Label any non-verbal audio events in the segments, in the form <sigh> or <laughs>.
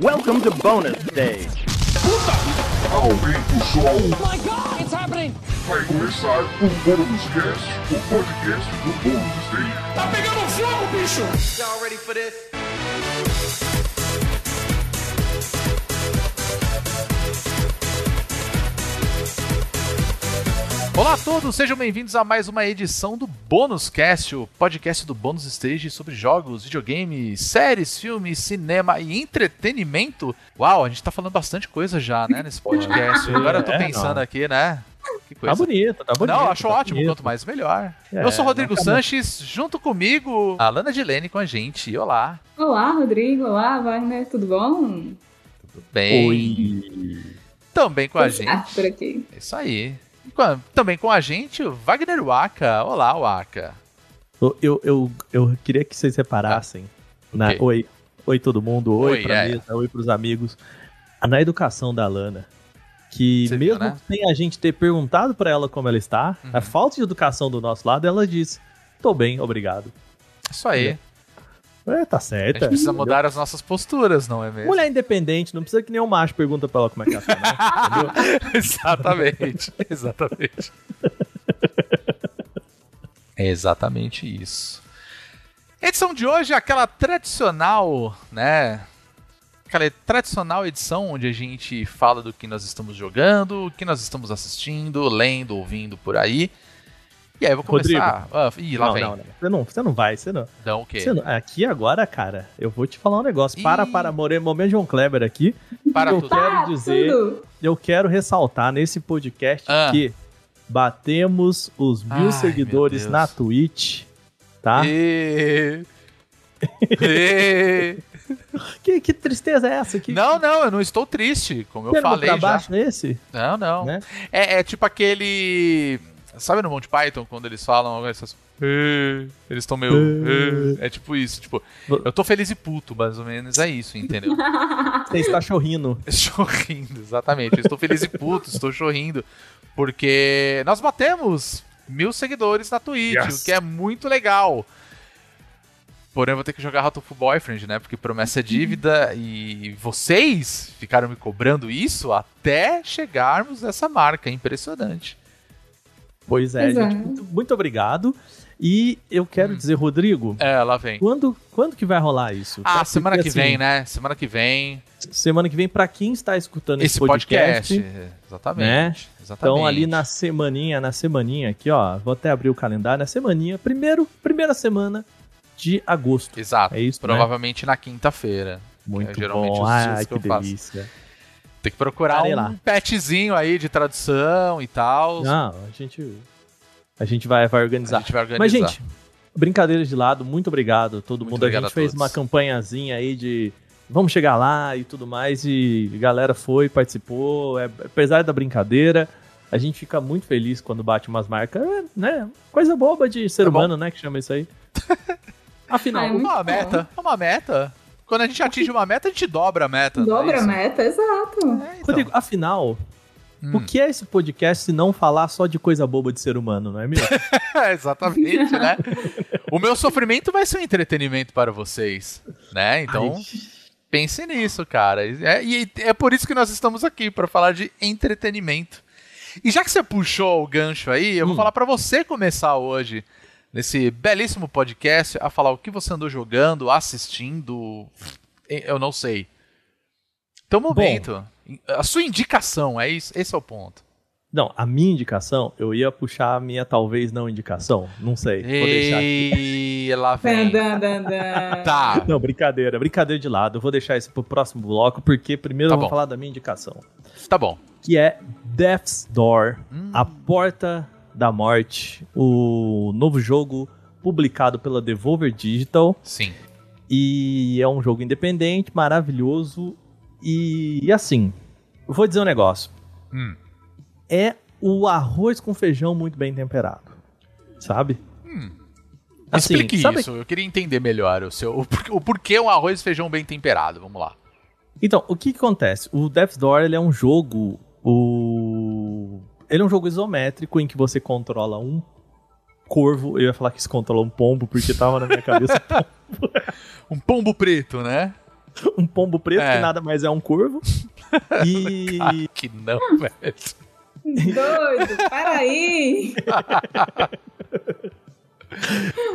Welcome to bonus stage. Aumenta o som, my god, it's happening! vai começar o Bônus Cast, o podcast do Bônus Stage. Tá pegando fogo, bicho! Y'all ready for this? Olá a todos, sejam bem-vindos a mais uma edição do Bônus Cast, o podcast do Bônus Stage sobre jogos, videogames, séries, filmes, cinema e entretenimento. Uau, a gente tá falando bastante coisa já, né, nesse podcast. <laughs> Agora eu tô É, pensando aqui, né? Que Tá coisa. bonito, tá bonito. Não, acho tá ótimo, bonito. quanto mais melhor. É, eu sou o Rodrigo tá. Sanches, junto comigo, a Lana Dilene com a gente. Olá, Olá, Rodrigo. Olá, Wagner. Tudo bom? tudo bem? Oi. Também com a gente. por aqui. É Isso aí. Também com a gente, o Wagner Waka. Olá, Waka. Eu, eu, eu, queria que vocês reparassem. Na, quê? oi, oi todo mundo, oi, Oi, pra é. mesa, oi pros amigos. Ah, Na educação da Lana, que Você viu, mesmo né? sem a gente ter perguntado pra ela como ela está, Uhum. a falta de educação do nosso lado, ela disse: tô bem, obrigado. Isso aí. É, tá A certa. gente precisa mudar as nossas posturas, não é mesmo? Mulher independente, não precisa que nem um macho pergunta pra ela como é que ela tá. Entendeu? <laughs> exatamente, <laughs> exatamente. É exatamente isso. Edição de hoje é aquela tradicional, né? Aquela tradicional edição onde a gente fala do que nós estamos jogando, o que nós estamos assistindo, lendo, ouvindo por aí. E aí eu vou começar. Ah, ih, lá Não, vem. não, não. Você não, você não vai, você não. Então o quê? Você não- Aqui agora, cara, eu vou te falar um negócio. Para, Ih. para, More- momento João Kleber aqui. Para eu tudo. quero Ah, dizer, tudo. eu quero ressaltar nesse podcast Ah. que batemos os mil Ai, seguidores na Twitch, tá? E... E... <laughs> Que, que tristeza é essa? Que, Não, não, eu não estou triste, como eu falei pra já. baixo nesse? Não, não. Né? É, é tipo aquele. Sabe no Monty Python, quando eles falam essas. "Eh", Eles estão meio. "Eh", É tipo isso, tipo. Eu tô feliz e puto, mais ou menos, é isso, entendeu? <laughs> Você está chorrindo. <laughs> Estou rindo, exatamente. Eu estou feliz e puto, estou chorrindo. Porque nós batemos mil seguidores na Twitch, Yes. o que é muito legal. Porém, eu vou ter que jogar Ratoful Boyfriend, né? Porque promessa é dívida e vocês ficaram me cobrando isso até chegarmos nessa marca. É impressionante. Pois é, Exato. gente. Muito, muito obrigado. E eu quero dizer, Rodrigo, É, lá vem. quando, quando que vai rolar isso? Ah, Tá? semana que vem, assim, né? Semana que vem. Semana que vem, pra quem está escutando esse, Esse podcast. podcast Exatamente. né? Exatamente. Então, ali na semaninha, na semaninha aqui, ó, vou até abrir o calendário, na semaninha, primeiro, primeira semana de agosto. Exato. É isso, né? Provavelmente na quinta-feira. Muito É geralmente bom. os dias Ai, que que, eu faço. Tem que procurar Estarei um lá. petzinho aí de tradução e tal. Não, a gente a gente vai, vai organizar. A gente vai organizar. Mas gente, brincadeiras de lado, muito obrigado a todo Muito mundo. A gente a fez uma campanhazinha aí de vamos chegar lá e tudo mais e a galera foi, participou, é, apesar da brincadeira, a gente fica muito feliz quando bate umas marcas, é, né? Coisa boba de ser bom. humano, né, que chama isso aí. <laughs> Afinal, Ah, é É uma bom. meta. É uma meta. Quando a gente atinge uma meta, a gente dobra a meta. é Dobra a isso? meta, exato. É, então. Rodrigo, afinal, Hum. o que é esse podcast se não falar só de coisa boba de ser humano, não é mesmo? <laughs> É, exatamente, né? o meu sofrimento vai ser um entretenimento para vocês, né? Então, Ai, pense nisso, cara. É, e é por isso que nós estamos aqui, para falar de entretenimento. E já que você puxou o gancho aí, eu vou Hum. falar para você começar hoje, nesse belíssimo podcast, a falar o que você andou jogando, assistindo. Eu não sei. Então, momento. A sua indicação, é isso? Esse é o ponto. Não, a minha indicação, eu ia puxar a minha talvez não indicação. Não sei. Vou deixar aqui. E <laughs> lá vem. Dan, dan, dan, dan. Tá. Não, brincadeira, brincadeira de lado. Eu vou deixar isso pro próximo bloco, porque primeiro Tá eu vou bom. falar da minha indicação. Tá bom. Que é Death's Door, Hum. A Porta da Morte, o novo jogo publicado pela Devolver Digital. Sim. E é um jogo independente, maravilhoso. E, e assim, vou dizer um negócio. Hum. É o arroz com feijão muito bem temperado. Sabe? Hum. Assim, Explique sabe- isso. Eu queria entender melhor o seu. O, por- o porquê um arroz e feijão bem temperado. Vamos lá. Então, o que, que acontece? O Death's Door ele é um jogo. O... Ele é um jogo isométrico em que você controla um corvo. Eu ia falar que se controla um pombo, porque tava na minha cabeça. <laughs> Um pombo preto, né? um pombo preto, É. que nada mais é um corvo. E. <laughs> Ah, que não, <laughs> velho. Doido, para aí!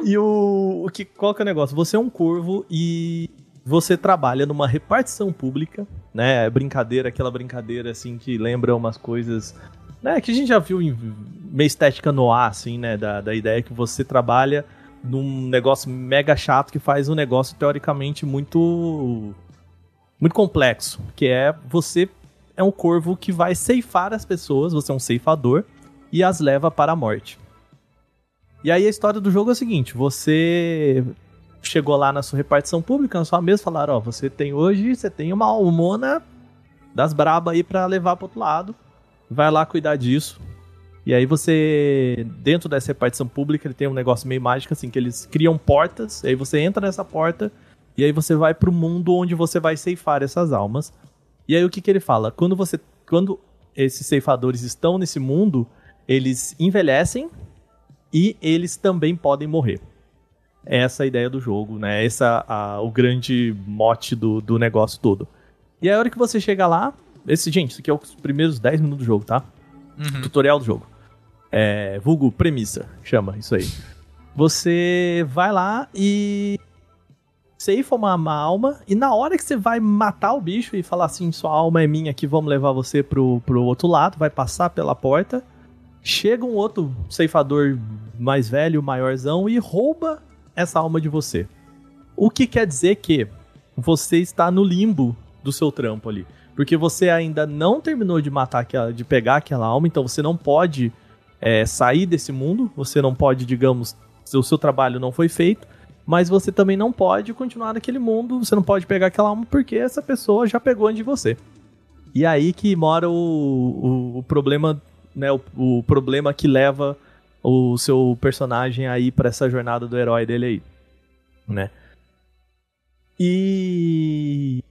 E o, o que, qual que é o negócio? Você é um corvo e você trabalha numa repartição pública, né? É Brincadeira, aquela brincadeira assim que lembra umas coisas, né? Que a gente já viu em meio estética no ar, assim, né? Da, da ideia que você trabalha num negócio mega chato que faz um negócio teoricamente muito muito complexo, que é você é um corvo que vai ceifar as pessoas, você é um ceifador e as leva para a morte. E aí a história do jogo é o seguinte: você chegou lá na sua repartição pública, na sua mesa, falaram: Ó, você tem hoje, você tem uma almona das braba aí pra levar pro outro lado, vai lá cuidar disso. E aí você, dentro dessa repartição pública, ele tem um negócio meio mágico assim, que eles criam portas, aí você entra nessa porta, e aí você vai pro mundo onde você vai ceifar essas almas. E aí o que que ele fala? Quando você, quando esses ceifadores estão nesse mundo, eles envelhecem e eles também podem morrer. Essa é a ideia do jogo, né? Essa a, o grande mote do, do negócio todo. E aí, a hora que você chega lá, esse, gente, isso aqui é os primeiros 10 minutos do jogo, tá? Tutorial do jogo. É, vulgo premissa, chama isso aí. Você vai lá e ceifa uma, uma alma, e na hora que você vai matar o bicho e falar assim, sua alma é minha aqui, vamos levar você pro, pro outro lado, vai passar pela porta, chega um outro ceifador mais velho, maiorzão, e rouba essa alma de você. O que quer dizer que você está no limbo do seu trampo ali. Porque você ainda não terminou de matar aquela, de pegar aquela alma, então você não pode é, sair desse mundo, você não pode, digamos, o seu trabalho não foi feito, mas você também não pode continuar naquele mundo, você não pode pegar aquela alma porque essa pessoa já pegou antes de você. E aí que mora o, o, o problema, né, o, o problema que leva o seu personagem aí pra essa jornada do herói dele aí, né? E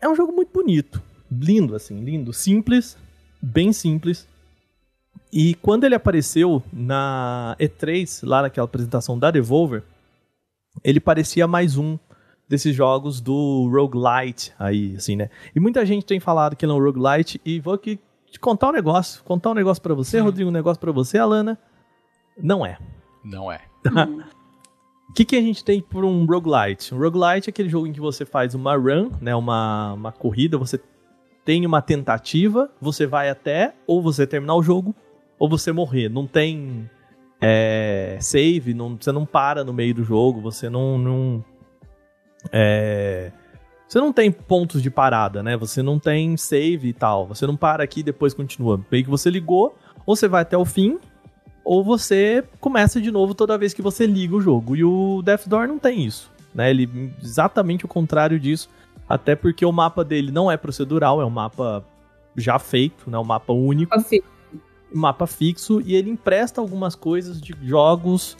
é um jogo muito bonito, lindo assim, lindo, simples, bem simples. E quando ele apareceu na E3, lá naquela apresentação da Devolver, ele parecia mais um desses jogos do roguelite aí, assim, né? E muita gente tem falado que ele é um roguelite e vou aqui te contar um negócio, contar um negócio pra você, Rodrigo, um negócio pra você, Alana. Não é. Não é. O que, que a gente tem por um roguelite? Um roguelite é aquele jogo em que você faz uma run, né, uma, uma corrida, você tem uma tentativa, você vai até ou você terminar o jogo ou você morrer. Não tem é, save, não, você não para no meio do jogo, você não... não é, você não tem pontos de parada, né? Você não tem save e tal. Você não para aqui e depois continua. Meio que você ligou, ou você vai até o fim, ou você começa de novo toda vez que você liga o jogo. E o Death Door não tem isso, né? Ele exatamente o contrário disso, até porque o mapa dele não é procedural, é um mapa já feito, né? Um mapa único, Assim, mapa fixo e ele empresta algumas coisas de jogos.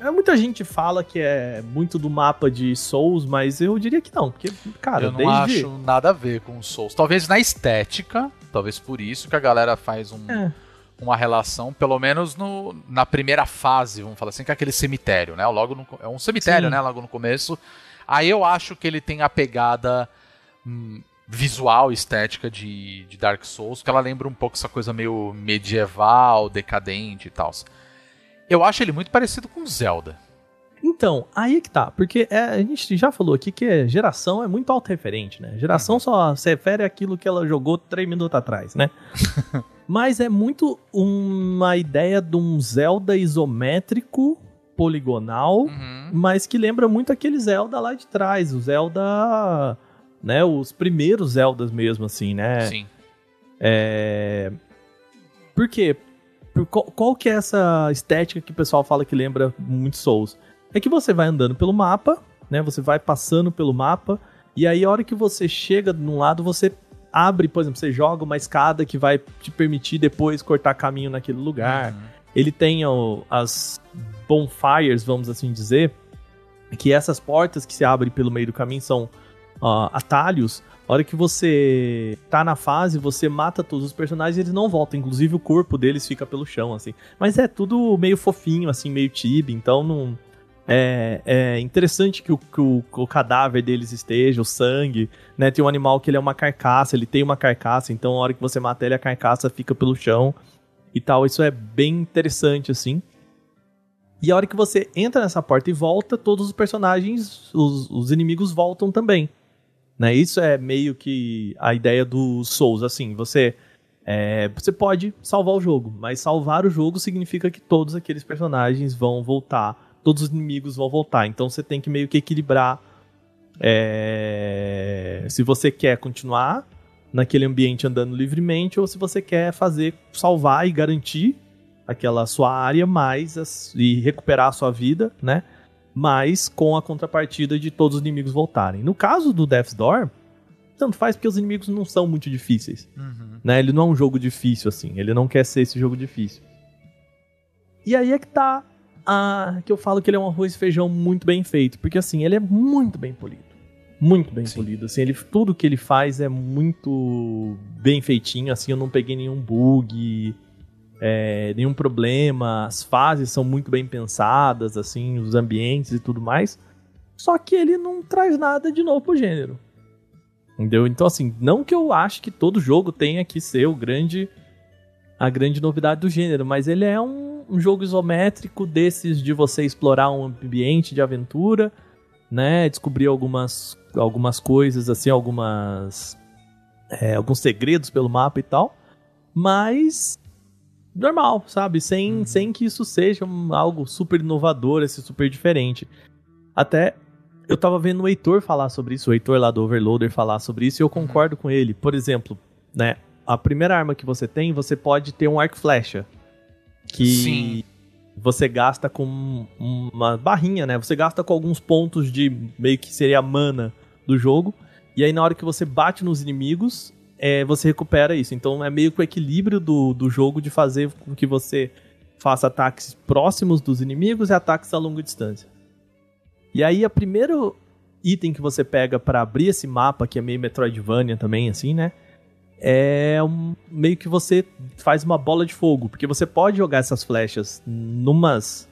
é, muita gente fala que é muito do mapa de Souls, mas eu diria que não, porque cara, eu não desde acho nada a ver com o Souls. Talvez na estética, talvez por isso que a galera faz um, É. uma relação, pelo menos no, na primeira fase, vamos falar assim, que é aquele cemitério, né? Logo no, é um cemitério, Sim. né? Logo no começo. Aí eu acho que ele tem a pegada hum, visual, estética de, de Dark Souls, que ela lembra um pouco essa coisa meio medieval, decadente e tal. Eu acho ele muito parecido com Zelda. Então, aí que tá, porque é, a gente já falou aqui que é- geração é muito autorreferente, né? Geração só se refere àquilo que ela jogou três minutos atrás, né? <laughs> Mas é muito uma ideia de um Zelda isométrico, poligonal, Uhum. mas que lembra muito aquele Zelda lá de trás, o Zelda, né, os primeiros Zeldas mesmo, assim, né? Sim. É... Por quê? Por qual, qual que é essa estética que o pessoal fala que lembra muito Souls? É que você vai andando pelo mapa, né? Você vai passando pelo mapa, e aí a hora que você chega num lado, você abre, por exemplo, você joga uma escada que vai te permitir depois cortar caminho naquele lugar. Uhum. Ele tem as bonfires, vamos assim dizer, que essas portas que se abrem pelo meio do caminho são atalhos. A hora que você tá na fase, você mata todos os personagens e eles não voltam. Inclusive o corpo deles fica pelo chão, assim. Mas é tudo meio fofinho, assim, meio tibi, então não. É, é interessante que, o, que o, o cadáver deles esteja, o sangue, né? Tem um animal que ele é uma carcaça, ele tem uma carcaça, então a hora que você mata ele, a carcaça fica pelo chão e tal. Isso é bem interessante, assim. E a hora que você entra nessa porta e volta, todos os personagens, os, os inimigos voltam também. Né? Isso é meio que a ideia do Souls, assim, você é, você pode salvar o jogo, mas salvar o jogo significa que todos aqueles personagens vão voltar, todos os inimigos vão voltar. Então você tem que meio que equilibrar. É, se você quer continuar naquele ambiente andando livremente ou se você quer fazer salvar e garantir aquela sua área mais as, e recuperar a sua vida, né? Mas com a contrapartida de todos os inimigos voltarem. No caso do Death's Door, tanto faz porque os inimigos não são muito difíceis. Uhum. Né? Ele não é um jogo difícil, assim. Ele não quer ser esse jogo difícil. E aí é que tá a, que eu falo que ele é um arroz e feijão muito bem feito. Porque, assim, ele é muito bem polido. Muito bem Sim. polido. Assim, ele, tudo que ele faz é muito bem feitinho. Assim, eu não peguei nenhum bug, é, nenhum problema. As fases são muito bem pensadas, assim, os ambientes e tudo mais. Só que ele não traz nada de novo pro gênero. Entendeu? Então, assim, não que eu ache que todo jogo tenha que ser o grande a grande novidade do gênero, mas ele é um, um jogo isométrico desses de você explorar um ambiente de aventura, né? Descobrir algumas, algumas coisas, assim, algumas. É, alguns segredos pelo mapa e tal. Mas. Normal, sabe? Sem, uhum. sem que isso seja um, algo super inovador, assim, super diferente. Até eu tava vendo o Heitor falar sobre isso, o Heitor lá do Overloader falar sobre isso, e eu concordo com ele. Por exemplo, né? A primeira arma que você tem, você pode ter um arco flecha. Que Sim. Você gasta com uma barrinha, né? Você gasta com alguns pontos de meio que seria a mana do jogo. E aí, na hora que você bate nos inimigos, é, você recupera isso. Então é meio que o equilíbrio do, do jogo de fazer com que você faça ataques próximos dos inimigos e ataques a longa distância. E aí, o primeiro item que você pega para abrir esse mapa, que é meio Metroidvania também, assim, né? É um, meio que você faz uma bola de fogo, porque você pode jogar essas flechas numas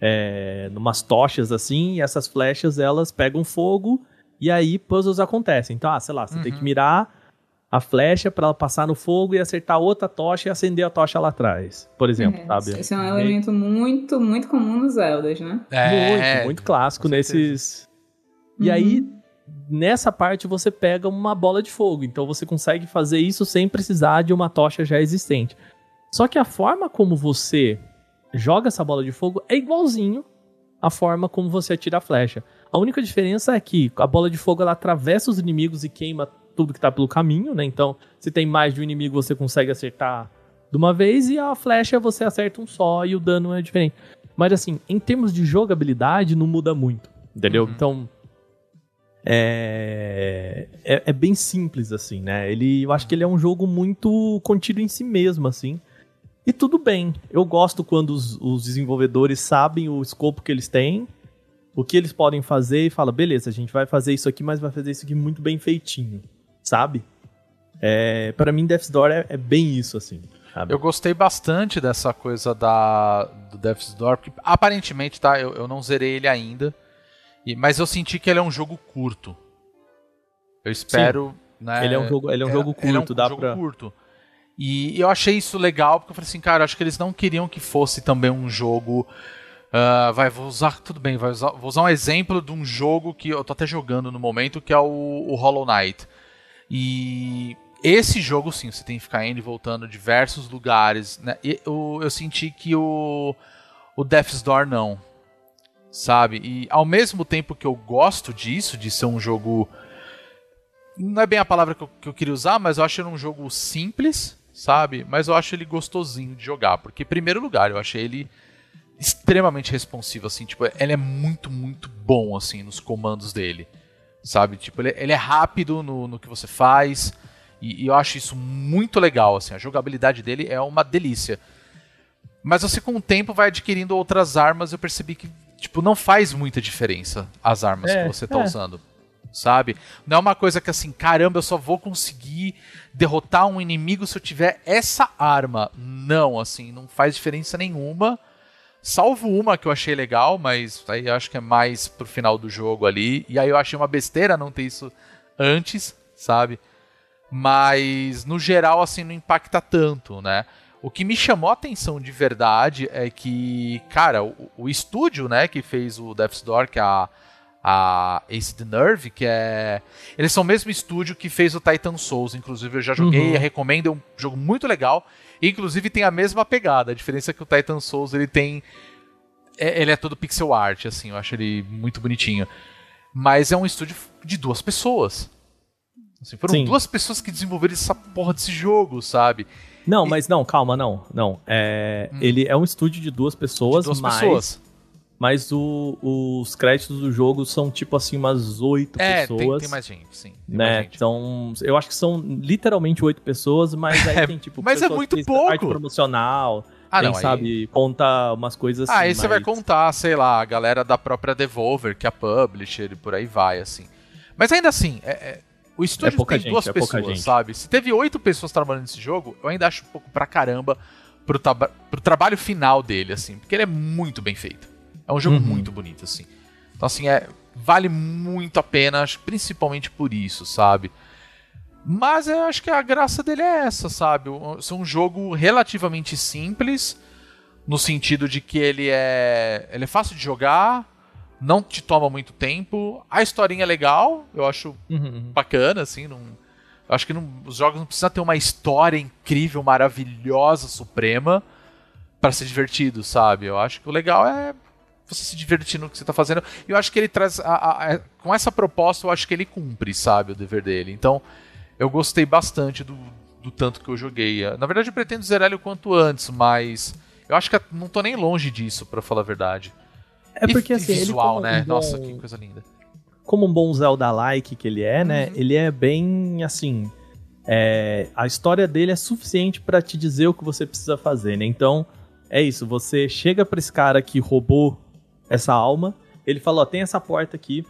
é, numas tochas assim, e essas flechas elas pegam fogo e aí puzzles acontecem. Então, ah, sei lá, você uhum. tem que uhum. mirar a flecha para ela passar no fogo e acertar outra tocha e acender a tocha lá atrás, por exemplo, é, sabe? Esse é um elemento muito, muito comum nos Zeldas, né? É, muito, muito clássico nesses. E uhum. aí, nessa parte, você pega uma bola de fogo, então você consegue fazer isso sem precisar de uma tocha já existente. Só que a forma como você joga essa bola de fogo é igualzinho à forma como você atira a flecha. A única diferença é que a bola de fogo ela atravessa os inimigos e queima tudo que tá pelo caminho, né? Então, se tem mais de um inimigo, você consegue acertar de uma vez e a flecha você acerta um só e o dano é diferente. Mas assim, em termos de jogabilidade, não muda muito, entendeu? Uhum. Então, é, é, é, bem simples, assim, né? Ele, eu acho que ele é um jogo muito contido em si mesmo, assim. E tudo bem. Eu gosto quando os, os desenvolvedores sabem o escopo que eles têm, o que eles podem fazer e fala, beleza, a gente vai fazer isso aqui, mas vai fazer isso aqui muito bem feitinho sabe? É, para mim, Death's Door é, é bem isso, assim. Sabe? Eu gostei bastante dessa coisa da, do Death's Door, porque aparentemente, tá, eu, eu não zerei ele ainda, e, mas eu senti que ele é um jogo curto. Eu espero. Né, ele é um jogo, ele é um é, jogo curto, é um dá jogo pra... curto. E eu achei isso legal, porque eu falei assim, cara, acho que eles não queriam que fosse também um jogo. Uh, vai, vou usar. Tudo bem, vai usar, vou usar um exemplo de um jogo que eu tô até jogando no momento, que é o, o Hollow Knight. E esse jogo, sim, você tem que ficar indo e voltando diversos lugares. Né? E eu, eu senti que o, o Death's Door não. Sabe? E ao mesmo tempo que eu gosto disso, de ser um jogo. Não é bem a palavra que eu, que eu queria usar, mas eu acho ele um jogo simples, sabe? Mas eu acho ele gostosinho de jogar. Porque, em primeiro lugar, eu achei ele extremamente responsivo, assim. Tipo, ele é muito, muito bom, assim, nos comandos dele sabe? Tipo, ele, ele é rápido no, no que você faz e, e, eu acho isso muito legal, assim, a jogabilidade dele é uma delícia. Mas você com o tempo vai adquirindo outras armas, eu percebi que, tipo, não faz muita diferença as armas é, que você tá é. usando. Sabe? Não é uma coisa que assim, caramba, eu só vou conseguir derrotar um inimigo se eu tiver essa arma. Não, assim, não faz diferença nenhuma Salvo uma que eu achei legal, mas aí eu acho que é mais pro final do jogo ali. E aí eu achei uma besteira não ter isso antes, sabe? Mas no geral, assim, não impacta tanto, né? O que me chamou a atenção de verdade é que, cara, o, o estúdio, né, que fez o Death's Door, que é a, a Ace the Nerve, que é. Eles são o mesmo estúdio que fez o Titan Souls, inclusive eu já joguei, Uhum. recomendo, é um jogo muito legal. Inclusive tem a mesma pegada, a diferença é que o Titan Souls ele tem. é- ele é todo pixel art, assim, eu acho ele muito bonitinho. Mas é um estúdio de duas pessoas. Assim, foram Sim. duas pessoas que desenvolveram essa porra desse jogo, sabe? Não, mas não, calma, não. Não. É, Ele é um estúdio de duas pessoas, Hum. De duas mas, pessoas. mas o- os créditos do jogo são tipo assim umas oito É, tem, pessoas. tem mais gente, sim. tem né? gente. Então, eu acho que são literalmente oito pessoas, mas aí <laughs> É, tem tipo. mas é muito que pouco. Arte promocional, Ah, quem não, aí- sabe conta umas coisas assim. Ah, aí você vai mas- contar, sei lá, a galera da própria Devolver, que é a publisher, e por aí vai, assim. Mas ainda assim, é- é- o estúdio É pouca tem gente, duas é pessoas, gente. sabe? Se teve oito pessoas trabalhando nesse jogo, eu ainda acho um pouco pra caramba pro, pro trabalho final dele, assim, porque ele é muito bem feito. É um jogo Uhum. muito bonito, assim. Então, assim, é, vale muito a pena, acho, principalmente por isso, sabe? Mas eu acho que a graça dele é essa, sabe? É um jogo relativamente simples, no sentido de que ele é, ele é fácil de jogar, não te toma muito tempo, a historinha é legal, eu acho Uhum. bacana, assim, não, eu acho que não- os jogos não precisam ter uma história incrível, maravilhosa, suprema para ser divertido, sabe? Eu acho que o legal é você se divertir no que você tá fazendo. E eu acho que ele traz. a- a- a- com essa proposta, eu acho que ele cumpre, sabe, o dever dele. Então, eu gostei bastante do, do tanto que eu joguei. Na verdade, eu pretendo zerar ele o quanto antes, mas eu acho que não tô nem longe disso, pra falar a verdade. É porque e, assim, ele visual, como né? um bom- Nossa, que coisa linda. como um bom Zelda-like que ele é, né? Uhum. Ele é bem assim. é, a história dele é suficiente pra te dizer o que você precisa fazer, né? Então, é isso. Você chega pra esse cara que roubou essa alma, ele fala: Ó, tem essa porta aqui.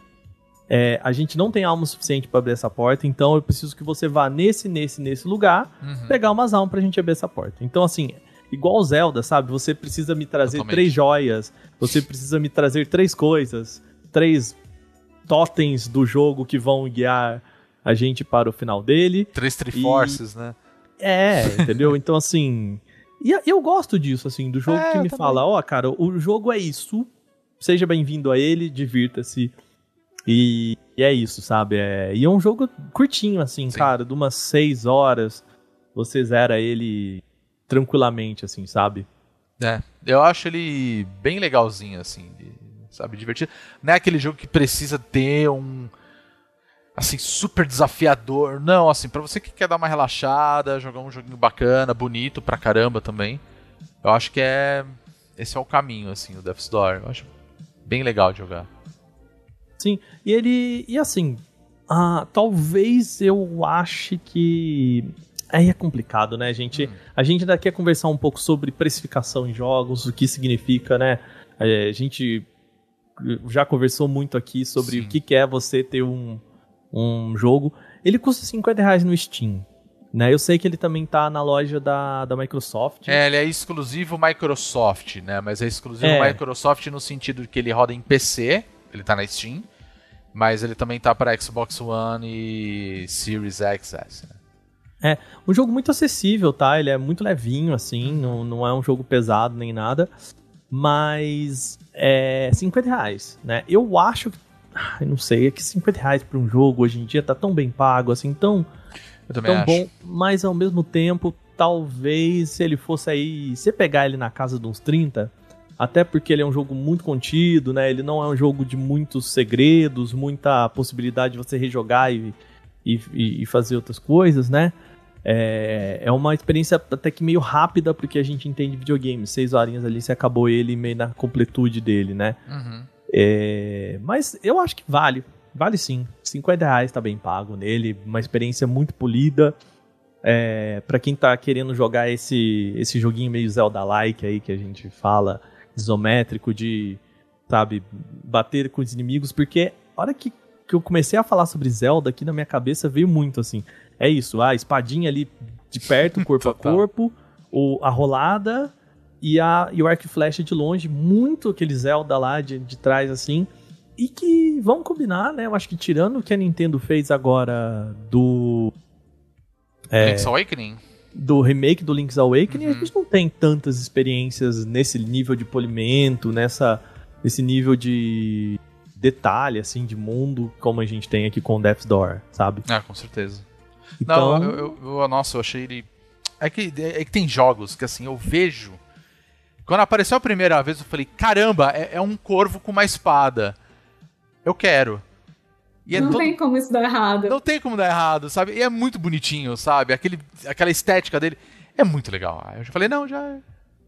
é, a gente não tem alma suficiente pra abrir essa porta, então eu preciso que você vá nesse, nesse, nesse lugar, Uhum. pegar umas almas pra gente abrir essa porta. Então, assim, igual Zelda, sabe? Você precisa me trazer Totalmente. três joias, você precisa me trazer três coisas, três totens do jogo que vão guiar a gente para o final dele. Três Triforces, né? É, entendeu? Então, assim. E eu gosto disso, assim, do jogo É, que me fala: ó, cara, o jogo é isso. Seja bem-vindo a ele, divirta-se. E, e é isso, sabe? É, e é um jogo curtinho, assim, Sim. cara, de umas seis horas. Você zera ele tranquilamente, assim, sabe? É, eu acho ele bem legalzinho, assim, sabe, divertido. Não é aquele jogo que precisa ter um, assim, super desafiador. Não, assim, pra você que quer dar uma relaxada, jogar um joguinho bacana, bonito pra caramba também, eu acho que é, esse é o caminho, assim, o Death's Door. Eu acho bem legal de jogar. Sim, e ele. E assim, ah, talvez eu ache que. Aí é complicado, né, gente? A gente ainda quer conversar um pouco sobre precificação em jogos, o que significa, né? É, a gente já conversou muito aqui sobre Sim. o que que é você ter um, um jogo. Ele custa 50 reais no Steam. Né? Eu sei que ele também tá na loja da, da Microsoft. É, ele é exclusivo Microsoft, né? Mas é exclusivo É. Microsoft no sentido de que ele roda em PC, ele tá na Steam, mas ele também tá para Xbox One e Series XS. né? Um jogo muito acessível, tá? Ele é muito levinho, assim, não, não é um jogo pesado nem nada. Mas é 50 reais, né? Eu acho que. não sei, é que 50 reais pra um jogo hoje em dia tá tão bem pago, assim, tão, Eu tão acho. bom, mas ao mesmo tempo, talvez se ele fosse aí. Se pegar ele na casa de uns 30, até porque ele é um jogo muito contido, né? Ele não é um jogo de muitos segredos, muita possibilidade de você rejogar e, e, e fazer outras coisas, né? É, é uma experiência até que meio rápida, porque a gente entende videogame. Seis horinhas ali, você acabou ele meio na completude dele, né? Uhum. É, mas eu acho que vale. Vale sim. 50 reais tá bem pago nele. Uma experiência muito polida. É, para quem tá querendo jogar esse, esse joguinho meio Zelda-like aí que a gente fala, isométrico de, sabe, bater com os inimigos, porque a hora que, que eu comecei a falar sobre Zelda aqui na minha cabeça veio muito assim. É isso, a espadinha ali de perto, <laughs> corpo a corpo, o, a rolada e, a, e o arco e flecha de longe, muito aquele Zelda lá de, de trás, assim. E que, vamos combinar, né? Eu acho que tirando o que a Nintendo fez agora do... É, Link's Awakening? do remake do Link's Awakening, Uhum. a gente não tem tantas experiências nesse nível de polimento, nessa, nesse nível de detalhe, assim, de mundo, como a gente tem aqui com Death's Door, sabe? Ah, com certeza. Então, Não, eu, eu- eu- nossa, eu achei ele. É que, é que tem jogos que assim, eu vejo. Quando apareceu a primeira vez, eu falei: caramba, é, é um corvo com uma espada. Eu quero. E é não todo- tem como isso dar errado. não tem como dar errado, sabe? E é muito bonitinho, sabe? Aquele, aquela estética dele é muito legal. Aí eu já falei: não, já,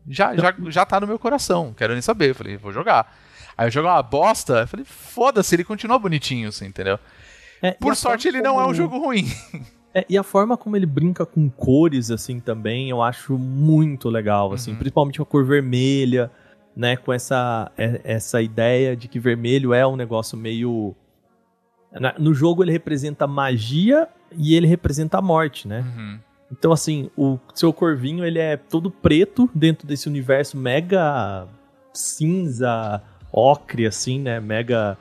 já, já, já tá no meu coração, quero nem saber. Eu falei: vou jogar. Aí eu joguei uma bosta, eu falei: foda-se, ele continua bonitinho, assim, entendeu? é, Por sorte, ele não é um jogo ruim. É, e a forma como ele brinca com cores, assim, também, eu acho muito legal, assim. Uhum. Principalmente com a cor vermelha, né? Com essa, é- essa ideia de que vermelho é um negócio meio... No jogo ele representa magia e ele representa a morte, né? Uhum. Então, assim, o seu corvinho, ele é todo preto dentro desse universo mega cinza, ocre, assim, né? Mega...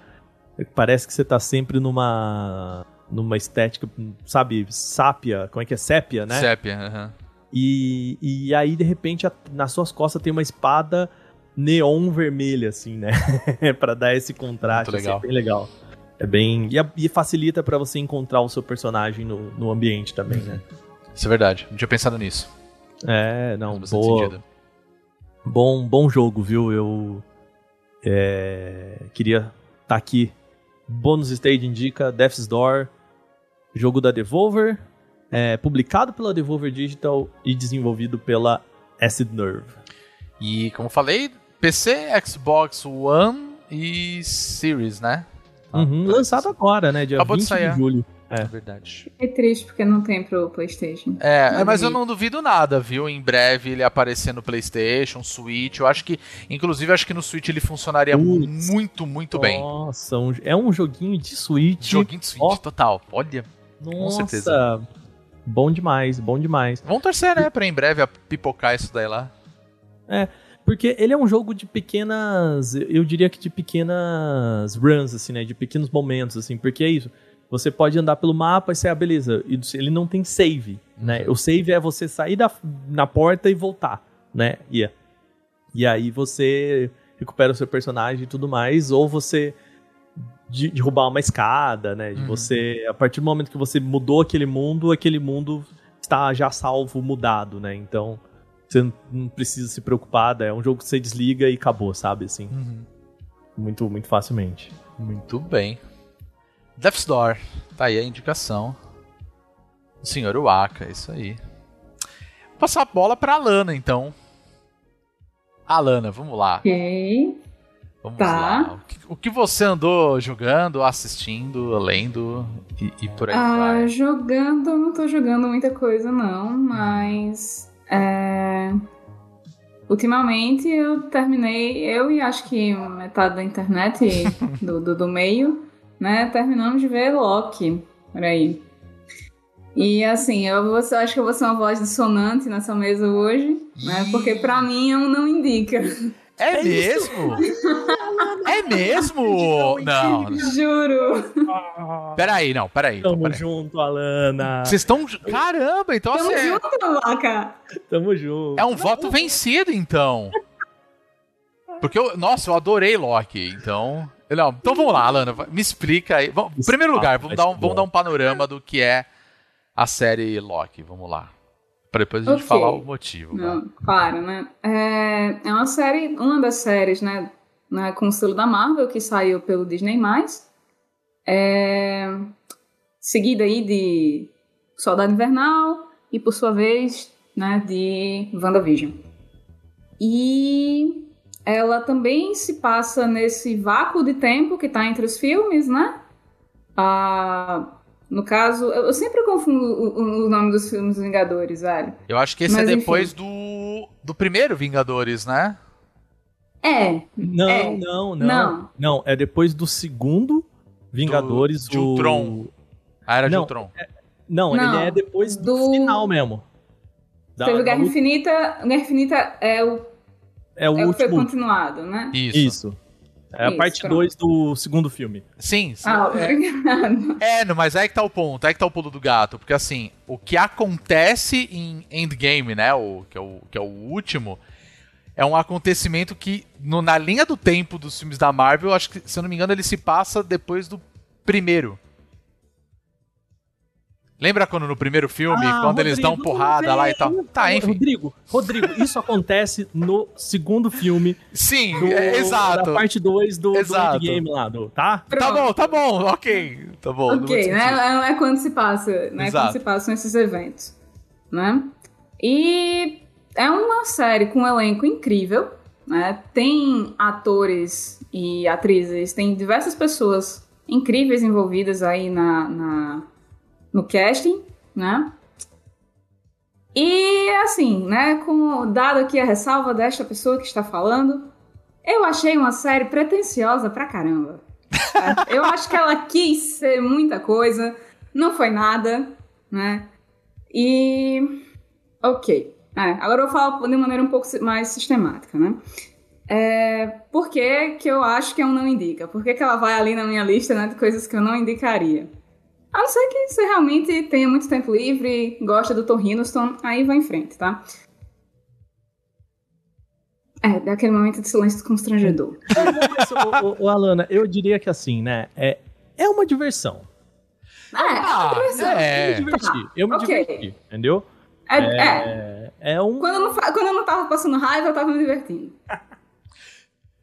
Parece que você tá sempre numa... Numa estética, sabe, sápia, como é que é? Sépia, né? Sépia, aham. E, e aí, de repente, a- nas suas costas tem uma espada neon vermelha, assim, né? <laughs> pra dar esse contraste. Muito legal. Assim, é bem legal. É bem. E, a- e facilita pra você encontrar o seu personagem no, no ambiente também, né? Isso é verdade. Não tinha pensado nisso. É, não, boa, sentido. bom, bom jogo, viu? Eu é, queria estar aqui. Bônus Stage indica Death's Door, jogo da Devolver, é, publicado pela Devolver Digital e desenvolvido pela Acid Nerve. E como falei, PC, Xbox One e Series, né? Ah, Uhum, lançado agora, né? Dia Acabou de 20 sair, de é. julho. É verdade. É triste porque não tem pro PlayStation. É, Mas mas eu não duvido nada, viu? Em breve ele aparecer no PlayStation, Switch. Eu acho que, inclusive, acho que no Switch ele funcionaria muito, muito bem. Nossa, um- é um joguinho de Switch. Joguinho de Switch, Ó. total. Olha. Nossa, certeza. bom demais, bom demais. Vamos torcer, né? Pra em breve pipocar isso daí lá. Porque ele é um jogo de pequenas. Eu diria que de pequenas runs, assim, né? De pequenos momentos, assim. Porque é isso. Você pode andar pelo mapa e você, ah, beleza. e Ele não tem save, né? O save é você sair da, na porta e voltar, né? E, e aí você recupera o seu personagem e tudo mais. Ou você de, derrubar uma escada, né? De Uhum. você. A partir do momento que você mudou aquele mundo, aquele mundo está já salvo, mudado, né? Então. Você não- precisa se preocupar, é um jogo que você desliga e acabou, sabe? Assim, muito, muito facilmente. Muito bem. Death's Door. Tá aí a indicação. O senhor Waka, isso aí. Vou passar a bola pra Alana, então. Alana, vamos lá. Ok. Vamos Tá. lá. O que, o que você andou jogando, assistindo, lendo e, e por aí Ah, vai? jogando, não tô jogando muita coisa, não, mas. é, Ultimamente eu terminei, eu e acho que metade da internet <laughs> do, do, do meio, né? Terminamos de ver Loki. Peraí. E assim, eu, vou, eu acho que eu vou ser uma voz dissonante nessa mesa hoje, né? Porque pra mim é um não indica. É mesmo? <laughs> é mesmo? Não. Juro. Peraí, não, peraí. Então, Tamo peraí. junto, Alana. Vocês estão. Caramba, então Tamo assim, junto, Vaca. Tamo junto. é um voto vencido, então. Porque eu. Nossa, eu adorei Loki, então. Não, então vamos lá, Alana. Me explica aí. Vamos, em primeiro lugar, vamos dar, um, vamos dar um panorama do que é a série Loki. Vamos lá. Pra depois a gente Ok. falar o motivo. Não, claro, né? É, é uma série, uma das séries, né, né, com o selo da Marvel, que saiu pelo Disney+. É, seguida aí de Soldado Invernal e, por sua vez, né, de WandaVision. E ela também se passa nesse vácuo de tempo que tá entre os filmes, né? Ah, no caso, eu eu sempre confundo o, o- o nome dos filmes dos Vingadores, velho. Eu acho que esse Mas, é enfim. depois do. do primeiro Vingadores, né? É, Não, É. não, não, Não. não. é depois do segundo Vingadores de Ultron. A era de Não, Ultron. Não, Não, ele é depois do, do- final mesmo. Da- teve da Guerra luta- Infinita. Guerra Infinita é o é o É o que foi último. continuado, né? Isso. Isso. É a parte pronto. 2 do segundo filme. Sim, sim. Ah, é, obrigado. é, não, mas aí que tá o ponto, aí que tá o pulo do gato. Porque assim, o que acontece em Endgame, né? O, que, é o, que é o último, é um acontecimento que, no- na linha do tempo dos filmes da Marvel, acho que, se eu não me engano, ele se passa depois do primeiro. Lembra quando no primeiro filme, Ah, quando eles dão Rodrigo, porrada lá e tal? Tá, enfim. Rodrigo, Rodrigo, isso acontece no segundo filme <laughs> Sim, do, é, exato. da parte 2 do, do. Endgame lá, do, tá? Tá Pronto. bom, tá bom, ok. Tá bom. não Ok, né? É, é quando se passa, né? Exato. Quando se passam esses eventos, né? E é uma série com um elenco incrível, né? Tem atores e atrizes, tem diversas pessoas incríveis envolvidas aí na, na no casting, né? E assim, né? Como dado aqui a ressalva desta pessoa que está falando, eu achei uma série pretensiosa pra caramba. <laughs> Eu acho que ela quis ser muita coisa, não foi nada, né? E. Ok. É, agora eu vou falar de maneira um pouco mais sistemática, né? É, por que, que eu acho que um não indica? Por que, que ela vai ali na minha lista né, de coisas que eu não indicaria? A não ser que você realmente tenha muito tempo livre, gosta do Tom Hiddleston, aí vai em frente, tá? É, daquele momento de silêncio constrangedor. <laughs> Mas, ô, Alana, eu diria que assim, né? É, é uma diversão. É, é uma Ah, diversão. Eu me é. diverti. Eu me ok. diverti, entendeu? É, é. É, é um. Quando, eu não, quando eu não tava passando raiva, eu tava me divertindo.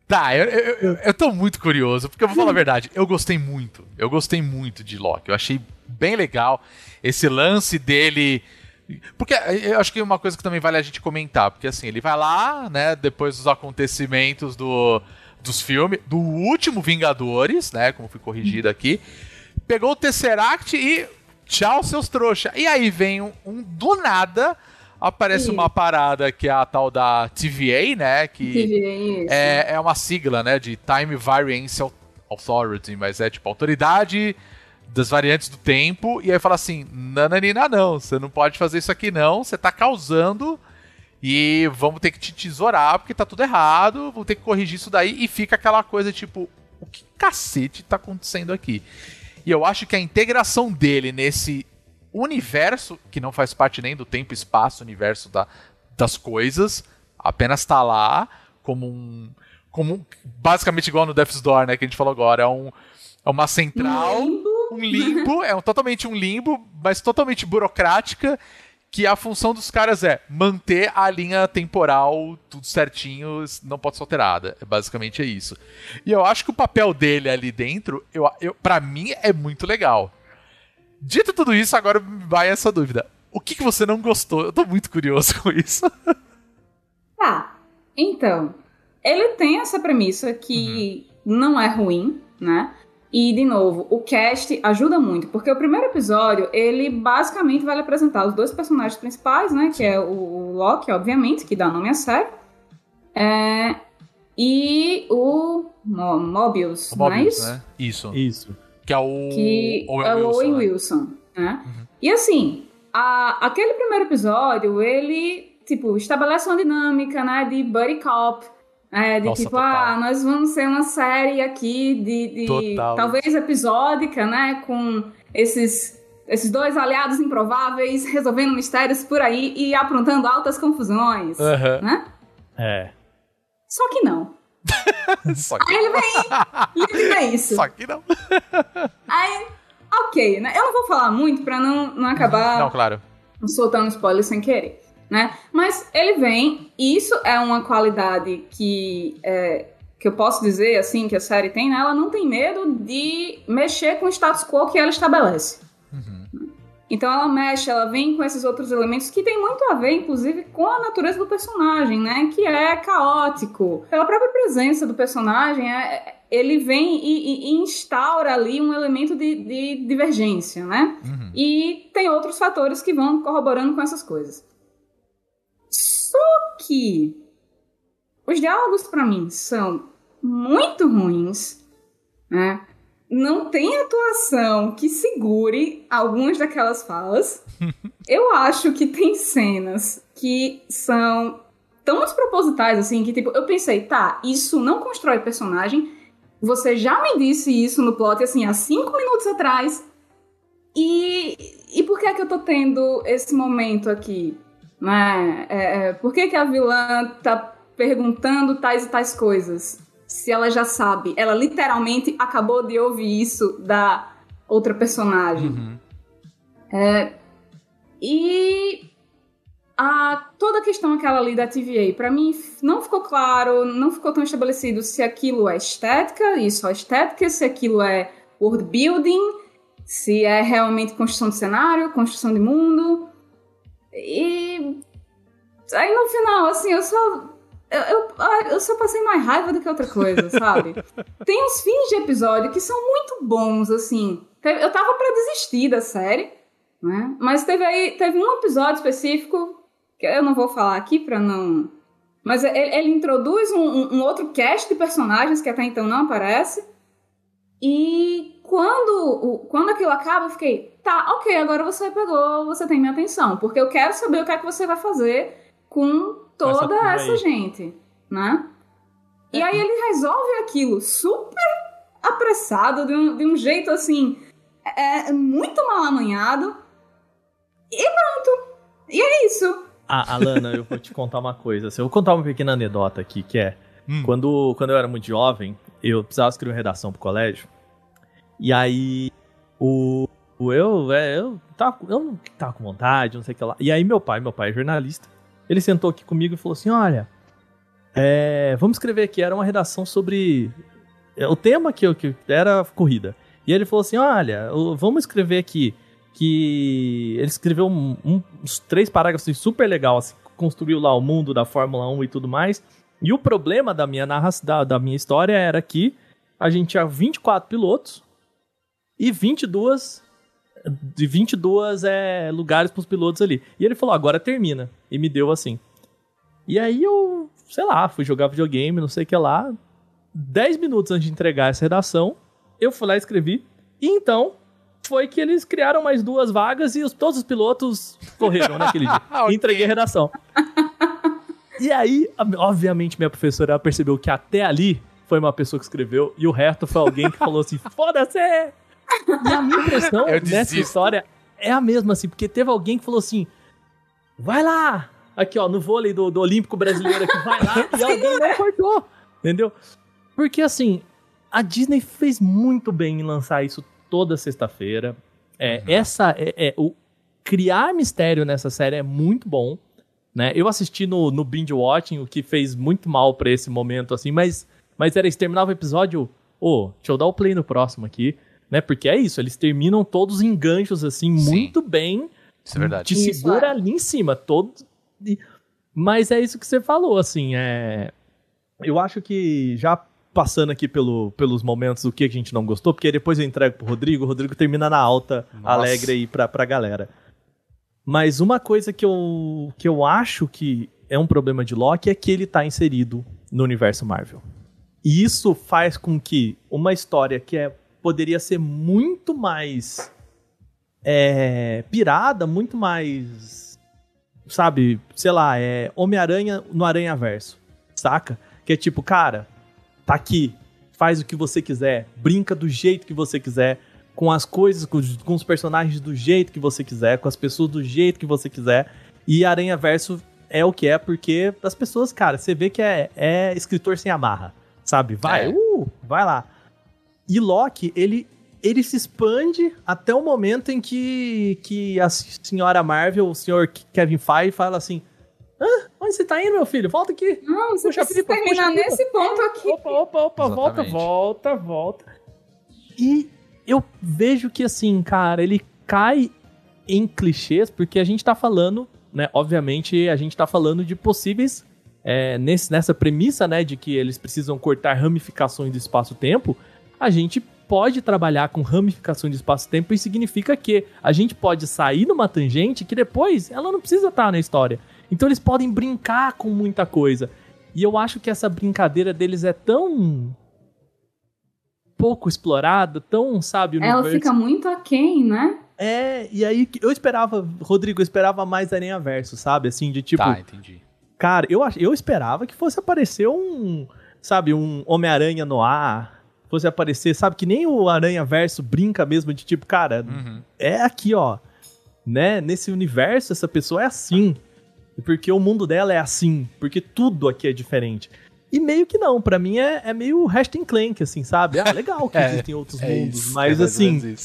Tá, eu, eu, eu, eu tô muito curioso, porque eu vou falar a verdade, eu gostei muito. Eu gostei muito de Loki. Eu achei bem legal esse lance dele. Porque eu acho que é uma coisa que também vale a gente comentar, porque assim, ele vai lá, né, depois dos acontecimentos do, dos filmes, do último Vingadores, né, como foi corrigido aqui, pegou o Tesseract e tchau, seus trouxa. E aí vem um, um do nada, aparece Sim. uma parada que é a tal da TVA, né, que... Isso. É, é uma sigla, né, de Time Variance Au- Authority, mas é tipo autoridade das variantes do tempo, e aí fala assim, nananina não, você não pode fazer isso aqui não, você tá causando e vamos ter que te tesourar porque tá tudo errado, vamos ter que corrigir isso daí, e fica aquela coisa tipo, o que cacete tá acontecendo aqui? E eu acho que a integração dele nesse universo, que não faz parte nem do tempo e espaço, universo da, das coisas, apenas tá lá como um. Como um- basicamente igual no Death's Door, né? Que a gente falou agora. É, um, é uma central, Limbo. um limbo, é um, totalmente um limbo, mas totalmente burocrática. Que a função dos caras é manter a linha temporal tudo certinho, não pode ser alterada. É basicamente é isso. E eu acho que o papel dele ali dentro, eu, eu, pra mim, é muito legal. Dito tudo isso, agora vai essa dúvida. O que, que você não gostou? Eu tô muito curioso <laughs> com isso. Tá. Então, ele tem essa premissa que não é ruim, né? E, de novo, o cast ajuda muito, porque o primeiro episódio, ele basicamente vai apresentar os dois personagens principais, né? Que é o, o Loki, obviamente, que dá nome à série. É, e o Mo- Mobius, não é isso? né? Isso. Isso. Que é o. que Owen é o Owen né? Wilson, né? E assim, a- aquele primeiro episódio, ele, tipo, estabelece uma dinâmica, né, de buddy cop, né, de Nossa, tipo, total. ah, nós vamos ser uma série aqui de, de Total. talvez episódica, né, com esses esses dois aliados improváveis resolvendo mistérios por aí e aprontando altas confusões, Aham. né? É. Só que não. <laughs> Só que, Aí ele vem, ele vem isso. só que não. Aí, ok, né? Eu não vou falar muito pra não, não acabar Não, claro. soltando spoiler sem querer, né? Mas ele vem, e isso é uma qualidade que, é, que eu posso dizer, assim, que a série tem, né? Ela não tem medo de mexer com o status quo que ela estabelece. Então ela mexe, ela vem com esses outros elementos que tem muito a ver, inclusive, com a natureza do personagem, né? Que é caótico. Pela própria presença do personagem, é- ele vem e, e- instaura ali um elemento de, de divergência, né? Uhum. E tem outros fatores que vão corroborando com essas coisas. Só que os diálogos pra mim são muito ruins, né? Não tem atuação que segure algumas daquelas falas. <laughs> Eu acho que tem cenas que são tão despropositais, assim, que tipo, eu pensei, tá, isso não constrói personagem. Você já me disse isso no plot, assim, há cinco minutos atrás. E, e por que é que eu tô tendo esse momento aqui? Né? É, é, por que, que a vilã tá perguntando tais e tais coisas? Se ela já sabe. Ela literalmente acabou de ouvir isso da outra personagem. Uhum. É, e a, toda a questão aquela ali da TVA, pra mim não ficou claro, não ficou tão estabelecido se aquilo é estética, isso é estética, se aquilo é world building, se é realmente construção de cenário, construção de mundo. E aí no final, assim, eu só. Eu, eu, eu só passei mais raiva do que outra coisa, <laughs> sabe? Tem uns fins de episódio que são muito bons, assim. Eu tava pra desistir da série, né? Mas teve aí, teve um episódio específico, que eu não vou falar aqui pra não. Mas ele, ele introduz um, um, um outro cast de personagens que até então não aparece. E quando, quando aquilo acaba, eu fiquei, tá, ok, agora você pegou, você tem minha atenção, porque eu quero saber o que é que você vai fazer com toda essa, essa gente, né? É. E aí ele resolve aquilo super apressado, de um, de um jeito assim, é, é muito mal amanhado, e pronto. E é isso. Ah, Alana, eu vou te contar uma coisa. Eu vou contar uma pequena anedota aqui, que é, hum. quando, quando eu era muito jovem, eu precisava escrever redação pro colégio, e aí, o, o eu, é, eu, tava, eu não tava com vontade, não sei o que lá. E aí, meu pai, meu pai é jornalista, ele sentou aqui comigo e falou assim: Olha, é, vamos escrever aqui. Era uma redação sobre. É, o tema que, que era corrida. E ele falou assim: Olha, vamos escrever aqui que ele escreveu um, um, uns três parágrafos super legal, assim, construiu lá o mundo da Fórmula 1 e tudo mais. E o problema da minha narração, da, da minha história era que a gente tinha 24 pilotos e 22 de 22 é, lugares para os pilotos ali. E ele falou, agora termina. E me deu assim. E aí eu, sei lá, fui jogar videogame, não sei o que lá. 10 minutos antes de entregar essa redação, eu fui lá e escrevi. E então, foi que eles criaram mais duas vagas e os, todos os pilotos correram naquele dia. <laughs> okay. E entreguei a redação. <laughs> e aí, obviamente, minha professora percebeu que até ali foi uma pessoa que escreveu e o resto foi alguém que falou assim: foda-se! E a minha impressão nessa história é a mesma, assim, porque teve alguém que falou assim: vai lá! Aqui, ó, no vôlei do, do Olímpico Brasileiro aqui, vai lá, e <laughs> alguém não cortou. Entendeu? Porque, assim, a Disney fez muito bem em lançar isso toda sexta-feira. É, uhum. Essa é, é, o criar mistério nessa série é muito bom, né? Eu assisti no, no binge watching, o que fez muito mal para esse momento assim, mas mas era isso, terminava o episódio, ô, oh, deixa eu dar o play no próximo aqui né? Porque é isso, eles terminam todos em ganchos, assim, Sim. muito bem. Isso é verdade. Te isso segura é. ali em cima, todo. Mas é isso que você falou, assim, é. Eu acho que já passando aqui pelo, pelos momentos o que a gente não gostou, porque depois eu entrego pro Rodrigo, o Rodrigo termina na alta, Nossa. alegre aí pra, pra galera. Mas uma coisa que eu, que eu acho que é um problema de Loki é que ele tá inserido no universo Marvel. E isso faz com que uma história que é poderia ser muito mais é, pirada, muito mais. Sabe, sei lá, é Homem-Aranha no Aranha Verso, saca? Que é tipo, cara, tá aqui, faz o que você quiser, brinca do jeito que você quiser, com as coisas, com, com os personagens do jeito que você quiser, com as pessoas do jeito que você quiser. E Aranha Verso é o que é, porque as pessoas, cara, você vê que é, é escritor sem amarra, sabe? Vai, é. uh, vai lá. E Loki, ele, ele se expande até o momento em que, que a senhora Marvel, o senhor Kevin Feige, fala assim: ah, onde você tá indo, meu filho? Volta aqui. Não, você puxa precisa terminar nesse ponto aqui. Opa, opa, opa, volta, volta, volta. E eu vejo que, assim, cara, ele cai em clichês, porque a gente tá falando, né? Obviamente, a gente tá falando de possíveis. É, nesse, nessa premissa, né, de que eles precisam cortar ramificações do espaço-tempo, a gente pode trabalhar com ramificação de espaço-tempo e significa que a gente pode sair numa tangente que depois ela não precisa estar na história. Então eles podem brincar com muita coisa. E eu acho que essa brincadeira deles é tão pouco explorada, tão, sabe, Ela universo. fica muito aquém, né? É, e aí eu esperava, Rodrigo, eu esperava mais Aranha Verso, sabe? Assim, de tipo. Tá, entendi. Cara, eu, eu esperava que fosse aparecer um, sabe, um Homem-Aranha no ar. Fosse aparecer, sabe, que nem o Aranha Verso brinca mesmo de tipo, cara, Uhum. é aqui, ó. Né? Nesse universo, essa pessoa é assim. Porque o mundo dela é assim. Porque tudo aqui é diferente. E meio que não, pra mim é, é meio Ratchet Clank, assim, sabe? Ah, <laughs> legal que É, existem outros É mundos, isso, mas é assim.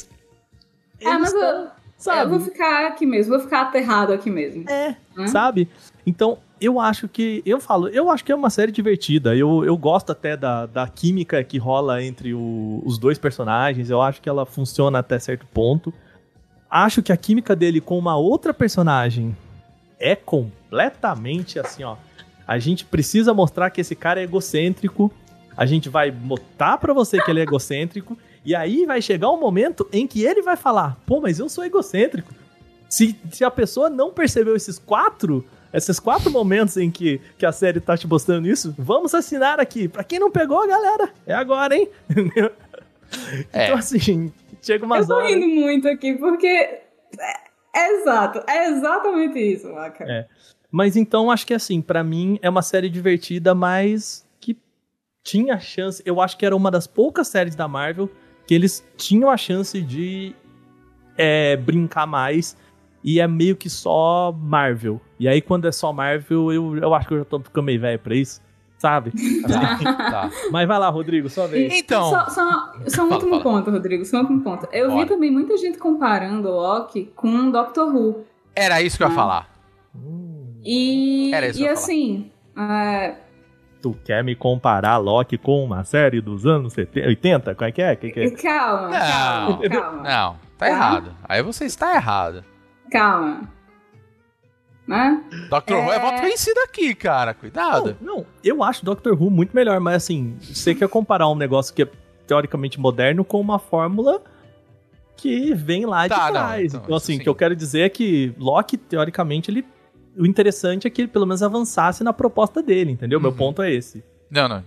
É, mas eu, eu vou ficar aqui mesmo, vou ficar aterrado aqui mesmo. É, Hum? sabe? Então, eu acho que. Eu falo, eu acho que é uma série divertida. Eu, eu gosto até da, da química que rola entre o- os dois personagens. Eu acho que ela funciona até certo ponto. Acho que a química dele com uma outra personagem é completamente assim, ó. A gente precisa mostrar que esse cara é egocêntrico. A gente vai botar pra você que ele é egocêntrico. E aí vai chegar um momento em que ele vai falar: pô, mas eu sou egocêntrico. Se, se a pessoa não percebeu esses quatro, esses quatro momentos em que, que a série tá te mostrando isso, vamos assinar aqui. Pra quem não pegou, galera, é agora, hein? <laughs> É. Então, assim, chega Eu umas tô horas. rindo muito aqui, porque. É, exato, é exatamente isso, Waka. É. Mas então, acho que assim, pra mim é uma série divertida, mas que tinha chance. Eu acho que era uma das poucas séries da Marvel que eles tinham a chance de é, brincar mais. E é meio que só Marvel. E aí, quando é só Marvel, eu, eu acho que eu já tô ficando meio velho pra isso. Sabe? <laughs> Tá, tá. Mas vai lá, Rodrigo, sua vez. Então, Só, só, só um Fala, último fala. ponto, Rodrigo, só um último ponto. Eu Bora. vi também muita gente comparando o Loki com Doctor Who. era isso que eu ia Ah. falar. E, Era isso e eu ia falar. assim, é, Tu quer me comparar Loki com uma série dos anos 70, 80? Qual é que é? Que que é? calma, Não. calma, calma, Não, tá Tá. errado. Aí você está errado. calma. Né? Dr. Who é É. voto vencido aqui, cara. Cuidado. Não, não, eu acho Doctor Who muito melhor, mas assim, você quer comparar um negócio que é teoricamente moderno com uma fórmula que vem lá Tá, de não, trás. então, então, assim, sim. o que eu quero dizer é que Loki, teoricamente, ele. O interessante é que ele pelo menos avançasse na proposta dele, entendeu? Meu Uhum. ponto é esse. Não, não.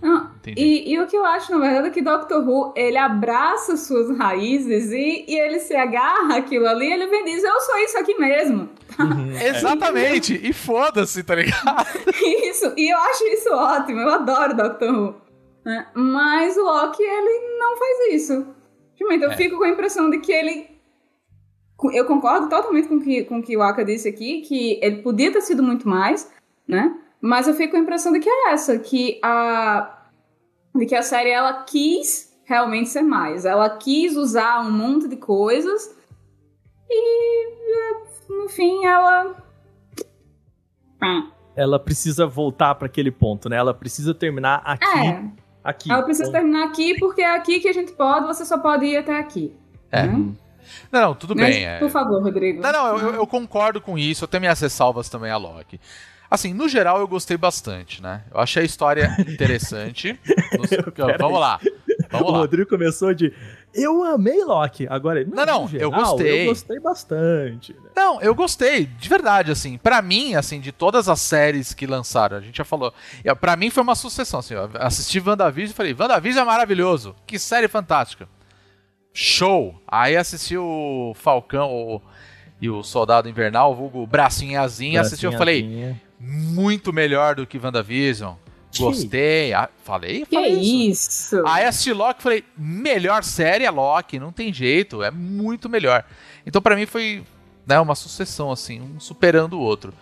E, e o que eu acho, na verdade, é que Doctor Who, ele abraça suas raízes e, e ele se agarra aquilo ali, ele vem e diz, eu sou isso aqui mesmo. <laughs> Exatamente. E foda-se, tá ligado? <laughs> Isso, e eu acho isso ótimo, eu adoro Doctor Who. né? Mas o Loki, ele não faz isso. Simplesmente, eu É. fico com a impressão de que ele... Eu concordo totalmente com o que, com o que o Aka disse aqui, que ele podia ter sido muito mais, né? Mas eu fico com a impressão de que é essa, que a... De que a série, ela quis realmente ser mais. Ela quis usar um monte de coisas e, no fim, ela... Ela precisa voltar pra aquele ponto, né? Ela precisa terminar aqui. É, aqui. ela precisa Então, terminar aqui porque é aqui que a gente pode, você só pode ir até aqui. É. né? Não, não, tudo Mas, bem. É... Por favor, Rodrigo. Não, não, eu, eu- eu concordo com isso. Eu tenho minhas ressalvas também a Loki. Assim, no geral eu gostei bastante, né? Eu achei a história <laughs> interessante. Nos-. Vamos lá. O Vamos lá. Rodrigo começou de. Eu amei Loki. Agora, Não, não, no eu geral, gostei. Eu gostei bastante. né? Não, eu gostei, de verdade, assim. Pra mim, assim, de todas as séries que lançaram, a gente já falou. Pra mim foi uma sucessão, assim. Eu assisti WandaVision e falei, WandaVision é maravilhoso. Que série fantástica. Show! Aí assisti o Falcão o- e o Soldado Invernal, o vulgo Bracinho assisti eu falei. Muito melhor do que WandaVision. Gostei. Ah, falei, Que falei isso? Aí assisti Loki falei, melhor série é Loki, não tem jeito, é muito melhor. Então pra mim foi né, uma sucessão, assim, um superando o outro.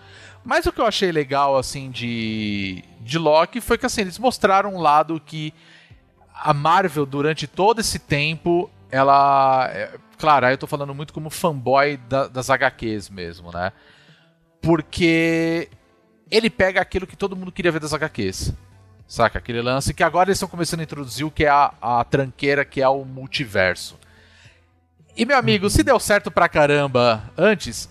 Mas o que eu achei legal, assim, de, de Loki foi que, assim, eles mostraram um lado que a Marvel, durante todo esse tempo, ela... é, claro, aí eu tô falando muito como fanboy da- das HQs mesmo, né? Porque ele pega aquilo que todo mundo queria ver das HQs. Saca? Aquele lance que agora eles estão começando a introduzir o que é a, a tranqueira, que é o multiverso. E, meu amigo, se deu certo pra caramba antes,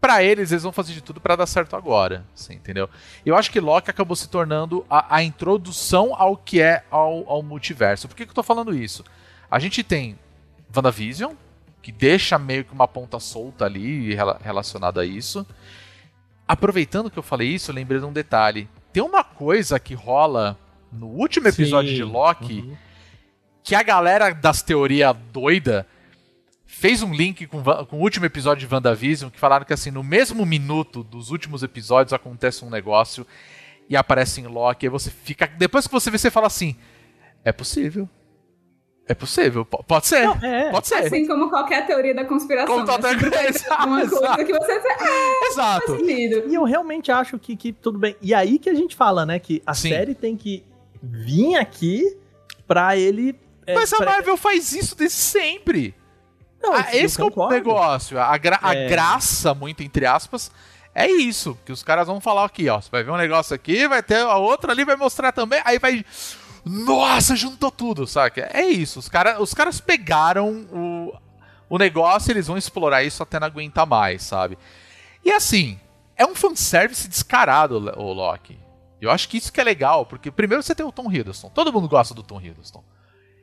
pra eles, eles vão fazer de tudo pra dar certo agora. Assim, entendeu? Eu acho que Loki acabou se tornando a, a introdução ao que é ao, ao multiverso. Por que, que eu tô falando isso? A gente tem WandaVision, que deixa meio que uma ponta solta ali rela- relacionada a isso. Aproveitando que eu falei isso, eu lembrei de um detalhe. Tem uma coisa que rola no último episódio Sim. de Loki Uhum. que a galera das teorias doida fez um link com, com o último episódio de WandaVision, que falaram que assim, no mesmo minuto dos últimos episódios acontece um negócio e aparece em Loki, aí você fica. Depois que você vê, você fala assim: é possível. É possível, po- pode ser. Não, é. Pode ser. Assim como qualquer teoria da conspiração. Como tá né? <laughs> Exato, uma exato. coisa que você ah, Exato. E eu realmente acho que, que tudo bem. E aí que a gente fala, né? Que a Sim. série tem que vir aqui pra ele. é, Mas a pra- Marvel faz isso desde sempre. Não, Ah, esse que é o negócio. A, gra- a É. graça, muito entre aspas, é isso. Que os caras vão falar aqui, ó. Você vai ver um negócio aqui, vai ter a outra ali, vai mostrar também. Aí vai. Nossa, juntou tudo, saca? É isso. Os, cara, os caras pegaram o, o negócio e eles vão explorar isso até não aguentar mais, sabe? E assim, é um fanservice descarado, o Loki. Eu acho que isso que é legal, porque primeiro você tem o Tom Hiddleston. Todo mundo gosta do Tom Hiddleston.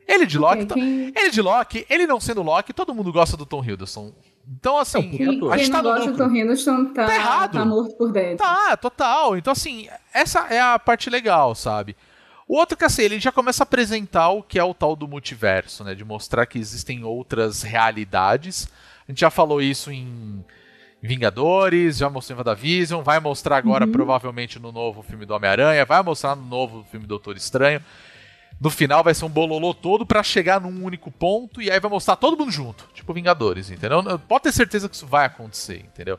Ele de Loki, Ok, quem- ele de Loki, ele não sendo Loki, todo mundo gosta do Tom Hiddleston. Então, assim, É um puta Quem, a quem gente não tá no gosta do. Tom Hiddleston tá, Tá errado. tá morto por dentro. Tá, total. Então, assim, essa é a parte legal, sabe? O outro que, assim, ele já começa a apresentar o que é o tal do multiverso, né? De mostrar que existem outras realidades. A gente já falou isso em Vingadores, já mostrou em WandaVision, vai mostrar agora, provavelmente, no novo filme do Homem-Aranha, vai mostrar no novo filme do Doutor Estranho. No final vai ser um bololô todo pra chegar num único ponto e aí vai mostrar todo mundo junto, tipo Vingadores, entendeu? Pode ter certeza que isso vai acontecer, entendeu?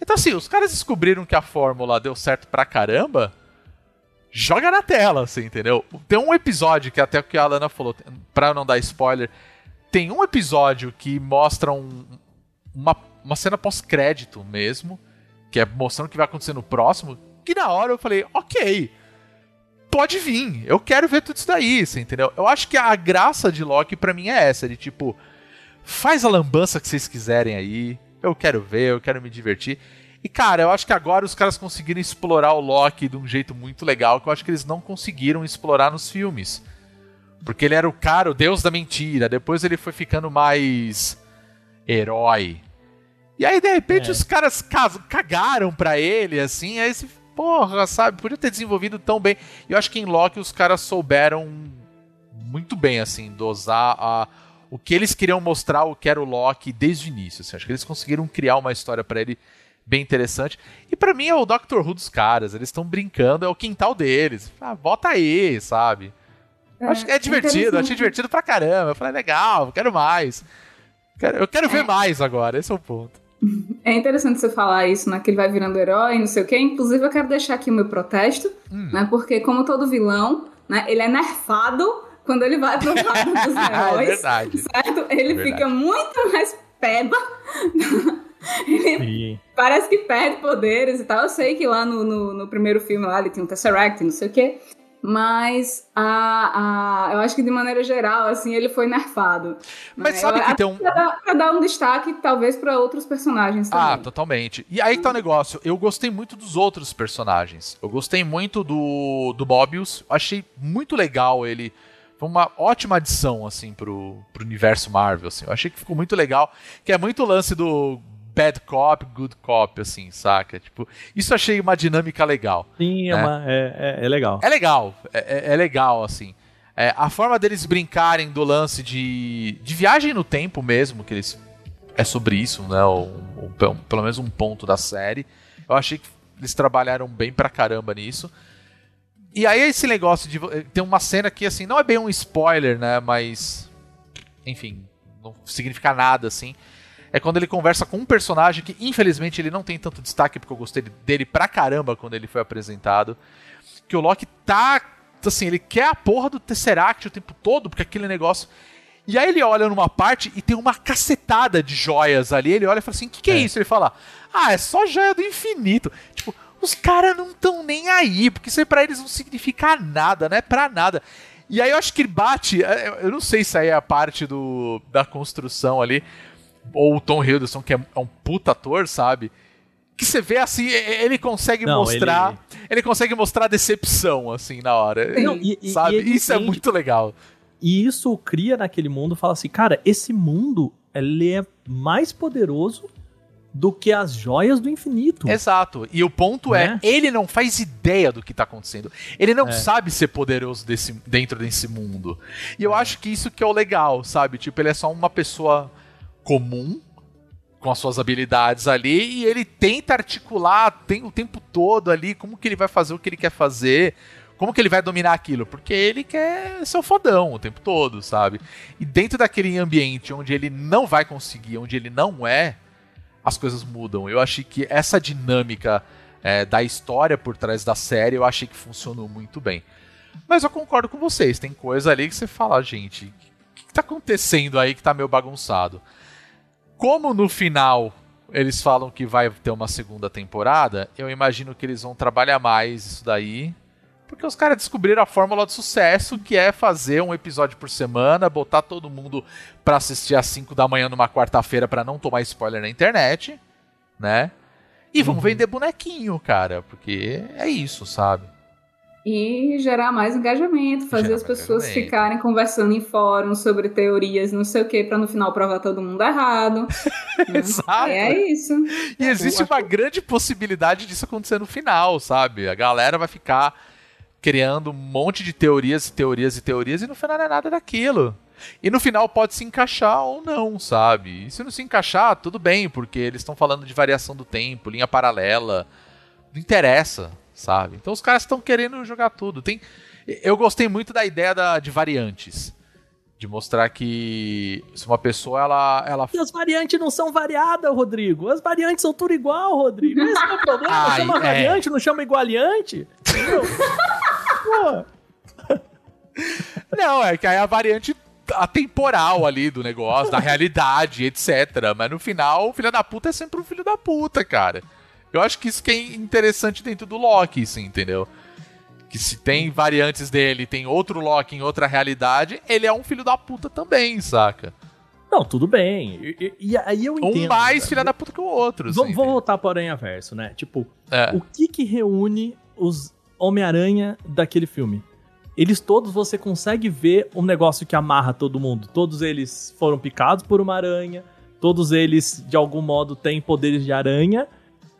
Então assim, os caras descobriram que a fórmula deu certo pra caramba, joga na tela, assim, entendeu? Tem um episódio que até o que a Alana falou, pra não dar spoiler, tem um episódio que mostra um- uma, uma cena pós-crédito mesmo, que é mostrando o que vai acontecer no próximo, que na hora eu falei, ok, pode vir, eu quero ver tudo isso daí, você entendeu? Eu acho que a graça de Loki pra mim é essa, de tipo, faz a lambança que vocês quiserem aí, eu quero ver, eu quero me divertir. E cara, eu acho que agora os caras conseguiram explorar o Loki de um jeito muito legal, que eu acho que eles não conseguiram explorar nos filmes. Porque ele era o cara, o deus da mentira, depois ele foi ficando mais herói. E aí, de repente, É. os caras ca- cagaram pra ele, assim, aí você, porra, sabe, podia ter desenvolvido tão bem. E eu acho que em Loki os caras souberam muito bem, assim, dosar a, o que eles queriam mostrar, o que era o Loki desde o início. Assim. Acho que eles conseguiram criar uma história pra ele bem interessante. E pra mim é o Doctor Who dos caras, eles estão brincando, é o quintal deles. Ah, bota aí, sabe? Eu acho que é divertido, achei divertido pra caramba. Eu falei, legal, quero mais. Quero- Eu quero ver É. mais agora, esse é o ponto. <laughs> É interessante você falar isso, né? Que ele vai virando herói, não sei o quê. Inclusive, eu quero deixar aqui o meu protesto, Hum. né? Porque, como todo vilão, né? Ele é nerfado quando ele vai pro lado <laughs> dos é heróis. verdade. certo? Ele Verdade. fica muito mais peba. <laughs> ele Sim. Parece que perde poderes e tal. Eu sei que lá no, no, no primeiro filme lá ele tinha um Tesseract, não sei o quê. Mas a, a, eu acho que de maneira geral, assim, ele foi nerfado. Mas né? sabe Eu- que tem um- Pra pra dar um destaque, talvez, pra outros personagens também. Ah, totalmente. E aí que tá o negócio. Eu gostei muito dos outros personagens. Eu gostei muito do, do Mobius. Achei muito legal ele. Foi uma ótima adição, assim, pro, pro universo Marvel, assim. Eu achei que ficou muito legal. Que é muito o lance do bad cop, good cop, assim, saca? Tipo, isso eu achei uma dinâmica legal. Sim, é, É. uma- é, é- é legal. É legal, é, é- é legal, assim. É, a forma deles brincarem do lance de, de viagem no tempo mesmo, que eles. É sobre isso, né? o- o- pelo- pelo menos um ponto da série. Eu achei que eles trabalharam bem pra caramba nisso. E aí esse negócio de. vo- Tem uma cena que, assim, não é bem um spoiler, né? Mas. Enfim, não significa nada, assim. É quando ele conversa com um personagem que, infelizmente, ele não tem tanto destaque, porque eu gostei dele pra caramba quando ele foi apresentado. Que o Loki tá. Assim, ele quer a porra do Tesseract o tempo todo, porque aquele negócio. E aí ele olha numa parte e tem uma cacetada de joias ali. Ele olha e fala assim: o que, que é. É. isso? Ele fala: ah, é só joia do infinito. Tipo, os caras não estão nem aí, porque isso aí pra eles não significa nada, não é pra nada. E aí eu acho que ele bate. eu- Eu não sei se aí é a parte do, da construção ali, ou o Tom Hiddleston, que é, é um puta ator, sabe? Que você vê assim, ele consegue Não, mostrar. Ele... consegue mostrar decepção, assim, na hora. Não, e- sabe? e ele Isso é entende- muito legal. E isso cria naquele mundo, fala assim, cara, esse mundo, ele é mais poderoso do que as joias do infinito. Exato. E o ponto Né? é, ele não faz ideia do que tá acontecendo. Ele não É. sabe ser poderoso desse, dentro desse mundo. E eu acho que isso que é o legal, sabe? Tipo, ele é só uma pessoa comum com as suas habilidades ali e ele tenta articular tem o tempo todo ali como que ele vai fazer o que ele quer fazer, como que ele vai dominar aquilo, porque ele quer ser o fodão o tempo todo, sabe? E dentro daquele ambiente onde ele não vai conseguir, onde ele não é, as coisas mudam. Eu achei que essa dinâmica é, da história por trás da série, eu achei que funcionou muito bem. Mas eu concordo com vocês, tem coisa ali que você fala, gente, o que, que tá acontecendo aí que tá meio bagunçado? Como no final eles falam que vai ter uma segunda temporada, eu imagino que eles vão trabalhar mais isso daí. Porque os caras descobriram a fórmula de sucesso, que é fazer um episódio por semana, botar todo mundo pra assistir às 5 da manhã numa quarta-feira para não tomar spoiler na internet, né? E vão uhum. vender bonequinho, cara, porque é isso, sabe? E gerar mais engajamento, fazer Gera as pessoas ficarem conversando em fóruns sobre teorias, não sei o que, para no final provar todo mundo errado. <laughs> né? Exato. É isso. E existe uma grande possibilidade disso acontecer no final, sabe? A galera vai ficar criando um monte de teorias e teorias e teorias e no final não é nada daquilo. E no final pode se encaixar ou não, sabe? E se não se encaixar, tudo bem, porque eles estão falando de variação do tempo, linha paralela. Não interessa, sabe? Então os caras estão querendo jogar tudo. Tem, eu gostei muito da ideia da, de variantes. De mostrar que se uma pessoa ela. ela... E as variantes não são variadas, Rodrigo. As variantes são tudo igual, Rodrigo. Esse é o problema. Ai, <laughs> chama é. variante, não chama igualiante. Entendeu? <laughs> Não, é que aí a variante atemporal ali do negócio, da realidade, etc. Mas no final, o filho da puta é sempre um filho da puta, cara. Eu acho que isso que é interessante dentro do Loki, sim, entendeu? Que se tem variantes dele, tem outro Loki em outra realidade, ele é um filho da puta também, saca? Não, tudo bem. E, e aí eu entendo. Um mais filho da puta que o outro. Vou, vou voltar para o Aranha Verso, né? Tipo, é. o que que reúne os Homem-Aranha daquele filme? Eles todos você consegue ver um negócio que amarra todo mundo. Todos eles foram picados por uma aranha, todos eles de algum modo têm poderes de aranha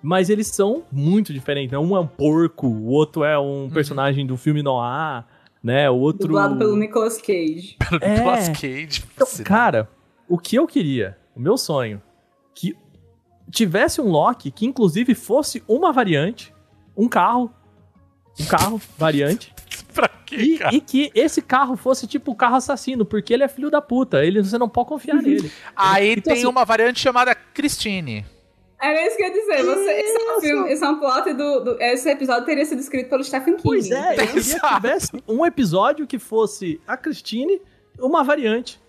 mas eles são muito diferentes. Né? Um é um porco, o outro é um uhum. personagem do filme Noir, né? O outro. Dublado pelo Nicolas Cage. <laughs> Pelo é... Nicolas Cage. Então, cara, o que eu queria, o meu sonho, que tivesse um Loki que inclusive fosse uma variante, um carro, um carro <laughs> variante. pra quê, e, cara? e que esse carro fosse tipo o carro assassino, porque ele é filho da puta. Ele, você não pode confiar nele. Aí então, tem assim, uma variante chamada Christine. Era isso que eu ia dizer. Você, esse, é um filme, esse é um plot do, do, Esse episódio teria sido escrito pelo Stephen King. Pois é, eu queria que tivesse um episódio que fosse a Christine, uma variante.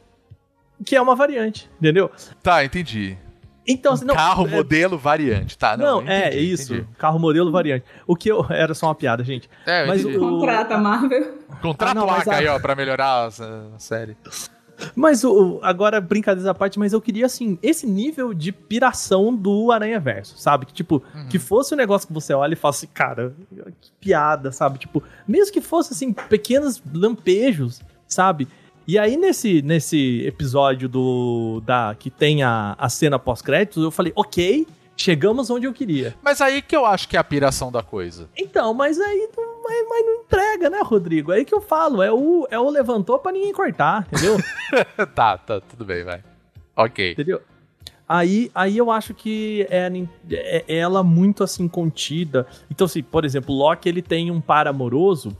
Que é uma variante, entendeu? Tá, entendi. Então, um não, carro, é... modelo, variante, tá? Não, não é, entendi, é isso. Entendi. Carro, modelo, variante. O que eu. Era só uma piada, gente. É, mas o... Contrata, Marvel. Contrata ah, o Aka a... aí, ó, pra melhorar a série. Mas o, agora, brincadeiras à parte, mas eu queria, assim, esse nível de piração do Aranha Verso, sabe? Que, tipo, uhum. que fosse um negócio que você olha e fala assim, cara, que piada, sabe? Tipo, mesmo que fosse, assim, pequenos lampejos, sabe? E aí, nesse, nesse episódio do da que tem a, a cena pós-créditos, eu falei, ok, chegamos onde eu queria. Mas aí que eu acho que é a piração da coisa. Então, mas aí não, mas, mas não entrega, né, Rodrigo? Aí que eu falo, é o, é o levantou pra ninguém cortar, entendeu? <laughs> tá, tá, tudo bem, vai. Ok. Entendeu? Aí, aí eu acho que é, é, é, ela muito assim contida. Então, assim, por exemplo, Loki ele tem um par amoroso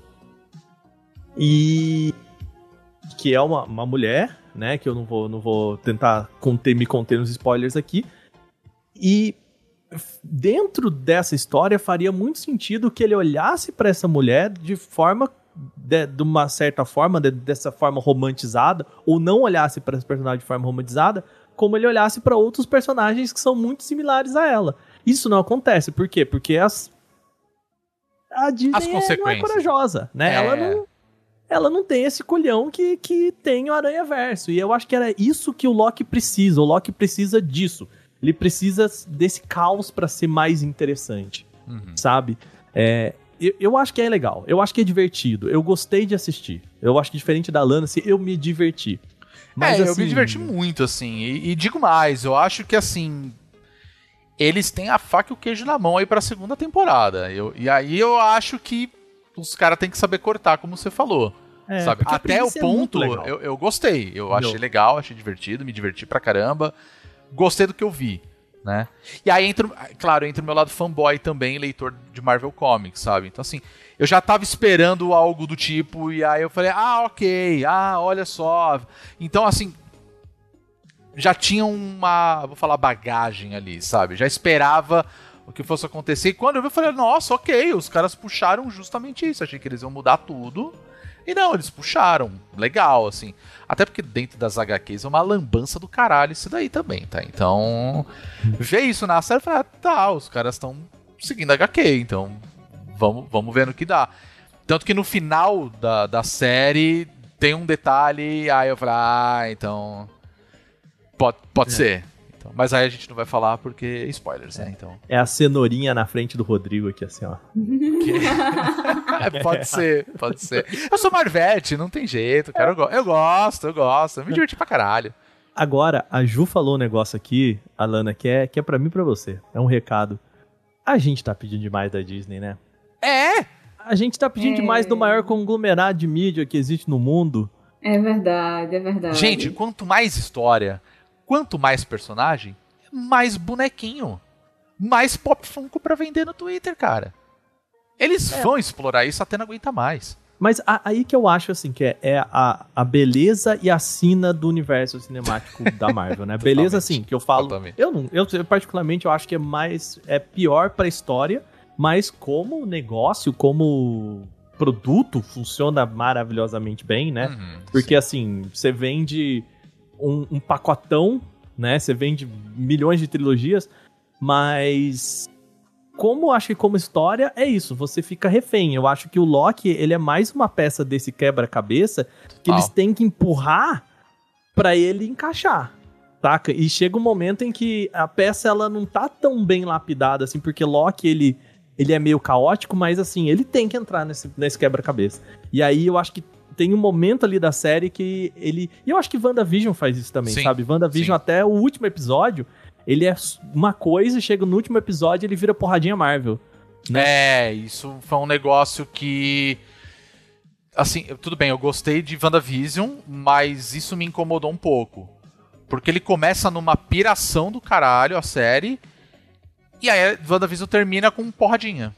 e que é uma, uma mulher, né? Que eu não vou, não vou tentar conter, me conter nos spoilers aqui. E dentro dessa história faria muito sentido que ele olhasse para essa mulher de forma de, de uma certa forma, de, dessa forma romantizada, ou não olhasse para esse personagem de forma romantizada, como ele olhasse para outros personagens que são muito similares a ela. Isso não acontece, por quê? Porque as a Disney as consequências. É, não é corajosa, né? É. Ela não ela não tem esse colhão que, que tem o Aranha Verso. E eu acho que era isso que o Loki precisa. O Loki precisa disso. Ele precisa desse caos para ser mais interessante, uhum. sabe? É, eu, eu, acho que é legal, eu acho que é divertido, eu gostei de assistir. Eu acho que diferente da Lana, assim, eu me diverti. Mas, é, assim, eu me assim, diverti muito, assim. E, e, digo mais, eu acho que assim. Eles têm a faca e o queijo na mão aí pra segunda temporada. Eu, e aí eu acho que os caras têm que saber cortar, como você falou. É, sabe? Até o ponto, eu, eu gostei. Eu achei legal, achei divertido, me diverti pra caramba. Gostei do que eu vi, né? E aí entra, claro, entra o meu lado fanboy também, leitor de Marvel Comics, sabe? Então assim, eu já tava esperando algo do tipo e aí eu falei: "Ah, OK. Ah, olha só". Então assim, já tinha uma, vou falar bagagem ali, sabe? Já esperava o que fosse acontecer. E quando eu vi, eu falei, nossa, ok, os caras puxaram justamente isso. Achei que eles iam mudar tudo. E não, eles puxaram. Legal, assim. Até porque dentro das HQs é uma lambança do caralho isso daí também, tá? Então, ver isso na série, falei, ah, tá, os caras estão seguindo a HQ, então vamos, vamos ver no que dá. Tanto que no final da, da série tem um detalhe, aí eu falei, ah, então. Pode, pode é. ser. Então, mas aí a gente não vai falar porque spoilers, né? Então. É a cenourinha na frente do Rodrigo aqui, assim, ó. <laughs> é, pode ser, pode ser. Eu sou Marvete, não tem jeito, cara. Eu, go eu gosto, eu gosto. Eu me diverti pra caralho. Agora, a Ju falou um negócio aqui, Alana, que é, que é pra mim e pra você. É um recado. A gente tá pedindo demais da Disney, né? É! A gente tá pedindo é... demais do maior conglomerado de mídia que existe no mundo. É verdade, é verdade. Gente, quanto mais história, quanto mais personagem, mais bonequinho. Mais pop funko pra vender no Twitter, cara. Eles é. vão explorar isso até não aguentar mais. Mas aí que eu acho, assim, que é, é, a, a beleza e a sina do universo cinemático da <laughs> Marvel, né? beleza, assim, que eu falo... Eu, não, eu, particularmente, eu acho que é mais... É pior pra história, mas como negócio, como produto, funciona maravilhosamente bem, né? Uhum, Porque, sim. assim, você vende um, um pacotão, né? Você vende milhões de trilogias, mas como acho que como história é isso, você fica refém. Eu acho que o Loki, ele é mais uma peça desse quebra-cabeça que eles têm que empurrar para ele encaixar. Saca? E chega um momento em que a peça ela não tá tão bem lapidada assim, porque Loki ele ele é meio caótico, mas assim, ele tem que entrar nesse, nesse quebra-cabeça. E aí eu acho que tem um momento ali da série que ele. E eu acho que WandaVision faz isso também, sim, sabe? WandaVision sim. até o último episódio, ele é uma coisa, chega no último episódio ele vira porradinha Marvel. Né? É, isso foi um negócio que. Assim, tudo bem, eu gostei de WandaVision, mas isso me incomodou um pouco. Porque ele começa numa piração do caralho a série. E aí WandaVision termina com porradinha.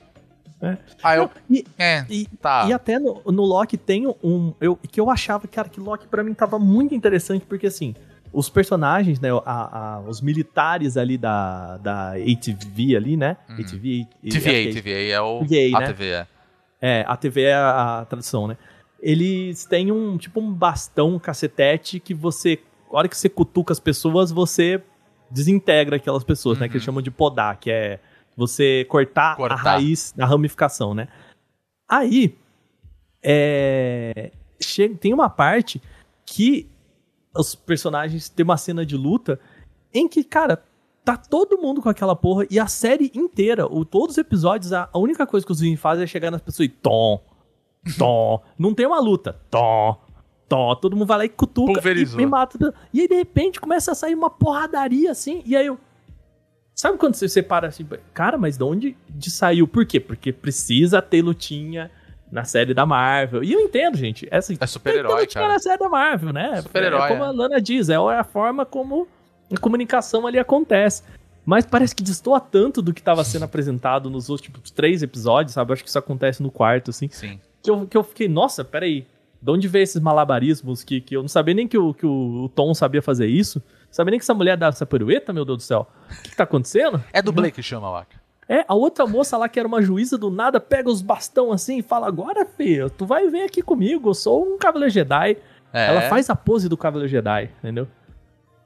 É. Ah, eu... e, é, e, tá. e até no, no Loki tem um. Eu, que eu achava, cara, que Loki para mim tava muito interessante, porque assim, os personagens, né, a, a, os militares ali da, da ATV ali, né? Uhum. ATV, TVA, TVA é o TVA, né? ATV, é. É, a TV é a, a tradução, né? Eles têm um, tipo um bastão, um cacetete, que você, a hora que você cutuca as pessoas, você desintegra aquelas pessoas, uhum. né? Que eles uhum. chamam de podar, que é você cortar, cortar. a raiz, a ramificação, né? Aí, é, chega, tem uma parte que os personagens tem uma cena de luta em que, cara, tá todo mundo com aquela porra e a série inteira, o, todos os episódios, a, a única coisa que os Vin fazem é chegar nas pessoas e tom, tom. <laughs> Não tem uma luta, tom, tom. Todo mundo vai lá e cutuca e, e mata. E aí, de repente, começa a sair uma porradaria assim, e aí eu. Sabe quando você separa assim, cara, mas de onde de saiu? Por quê? Porque precisa ter lutinha na série da Marvel. E eu entendo, gente. É, assim, é super-herói, cara. na série da Marvel, né? Super-herói. É como a é. Lana diz, é a forma como a comunicação ali acontece. Mas parece que destoa tanto do que estava sendo <laughs> apresentado nos últimos três episódios, sabe? Eu acho que isso acontece no quarto, assim. Sim. Que eu, que eu fiquei, nossa, peraí. De onde veio esses malabarismos que, que eu não sabia nem que o, que o, o Tom sabia fazer isso? Sabia nem que essa mulher dava essa pirueta, meu Deus do céu? O que, que tá acontecendo? É do Blake que chama, Waka. É, a outra moça lá, que era uma juíza do nada, pega os bastão assim e fala: Agora, filho, tu vai vir aqui comigo, eu sou um Cavaleiro Jedi. É. Ela faz a pose do Cavaleiro Jedi, entendeu?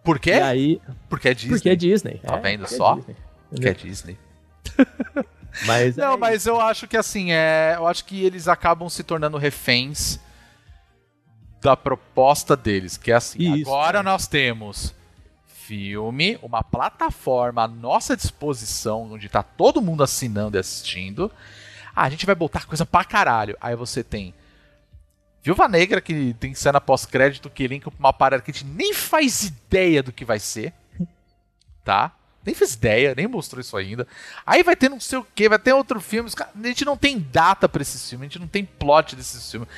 Por quê? E aí, porque é Disney. Porque é Disney. Tá é, vendo só? É Disney, <laughs> porque é Disney. mas Não, é mas eu acho que assim, é, eu acho que eles acabam se tornando reféns da proposta deles, que é assim, Isso, agora é. nós temos filme, uma plataforma à nossa disposição, onde tá todo mundo assinando e assistindo. Ah, a gente vai botar coisa pra caralho. Aí você tem Viúva Negra, que tem cena pós-crédito que linka pra uma parada que a gente nem faz ideia do que vai ser. Tá? Nem fez ideia, nem mostrou isso ainda. Aí vai ter não sei o que, vai ter outro filme. A gente não tem data pra esse filme, a gente não tem plot desses filmes.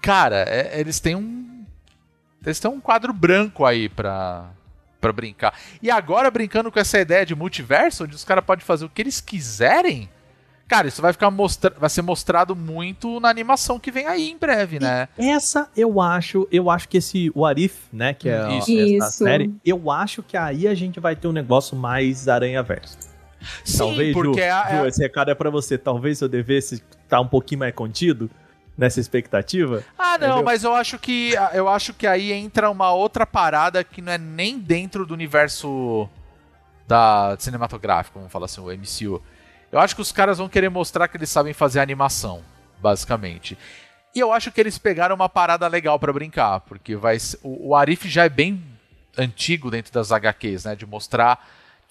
Cara, é, eles têm um. Eles têm um quadro branco aí pra, Pra brincar. E agora, brincando com essa ideia de multiverso, onde os caras podem fazer o que eles quiserem, cara, isso vai ficar mostra vai ser mostrado muito na animação que vem aí em breve, né? Essa eu acho, eu acho que esse What If, né, que é Isso. essa Isso. série, eu acho que aí a gente vai ter um negócio mais aranha-verso. Sim, Talvez, porque Ju, a- Ju, a- esse recado é pra você. Talvez eu devesse estar um pouquinho mais contido nessa expectativa. Ah, não, Entendeu? mas eu acho que eu acho que aí entra uma outra parada que não é nem dentro do universo da cinematográfico, vamos falar assim, o MCU. Eu acho que os caras vão querer mostrar que eles sabem fazer animação, basicamente. E eu acho que eles pegaram uma parada legal pra brincar, porque vai o, o Arif já é bem antigo dentro das HQs, né, de mostrar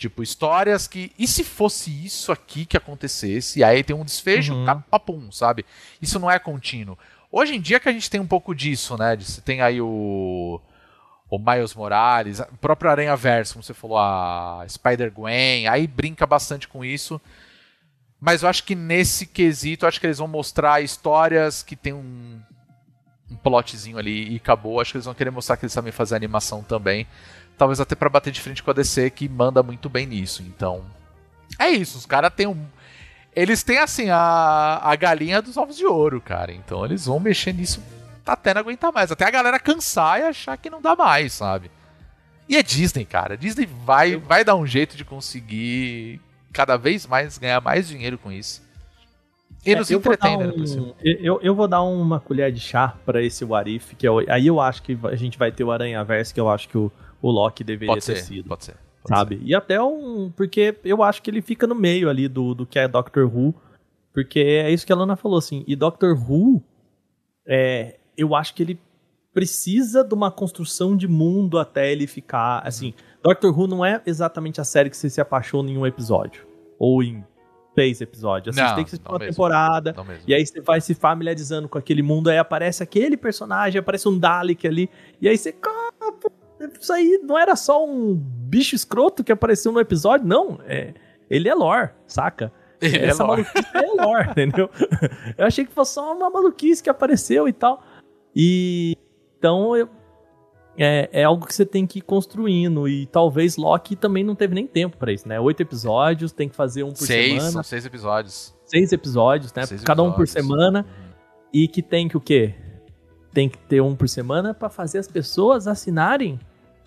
tipo histórias que e se fosse isso aqui que acontecesse, e aí tem um desfecho, Uhum. papum, sabe? Isso não é contínuo. Hoje em dia que a gente tem um pouco disso, né? Você tem aí o o Miles Morales, o próprio Aranha Verso, como você falou, a Spider-Gwen, aí brinca bastante com isso. Mas eu acho que nesse quesito, acho que eles vão mostrar histórias que tem um, um plotzinho ali e acabou. Acho que eles vão querer mostrar que eles sabem fazer animação também. Talvez até pra bater de frente com a DC, que manda muito bem nisso. Então, é isso. Os caras têm um. Eles têm, assim, a, a galinha dos ovos de ouro, cara. Então eles vão mexer nisso até não aguentar mais. Até a galera cansar e achar que não dá mais, sabe? E é Disney, cara. Disney vai, vai dar um jeito de conseguir cada vez mais ganhar mais dinheiro com isso. E É, nos eu, né? um, eu, eu vou dar uma colher de chá pra esse What If, que é o- aí eu acho que a gente vai ter o Aranha Verso, que eu acho que o, o Loki deveria Pode ter ser, sido. pode ser. pode sabe? E até um. Porque eu acho que ele fica no meio ali do, do que é Doctor Who. Porque é isso que a Lana falou, assim. E Doctor Who, é, eu acho que ele precisa de uma construção de mundo até ele ficar. Assim, Doctor Who não é exatamente a série que você se apaixona em um episódio. Ou em três episódios. Assim, Não, tem que assistir uma mesmo. temporada. E aí você vai se familiarizando com aquele mundo, aí aparece aquele personagem, aparece um Dalek ali, e aí você. "Cara, pô, Isso aí não era só um bicho escroto que apareceu no episódio, não. É, ele é lore, saca? Ele é Essa lore. maluquice é lore, <laughs> entendeu? Eu achei que fosse só uma maluquice que apareceu e tal. E então eu- é, é algo que você tem que ir construindo. E talvez Loki também não teve nem tempo pra isso, né? Oito episódios, tem que fazer um por seis, semana são seis episódios. seis episódios, né? Seis Cada um por episódios. semana. E que tem que o quê? Tem que ter um por semana pra fazer as pessoas assinarem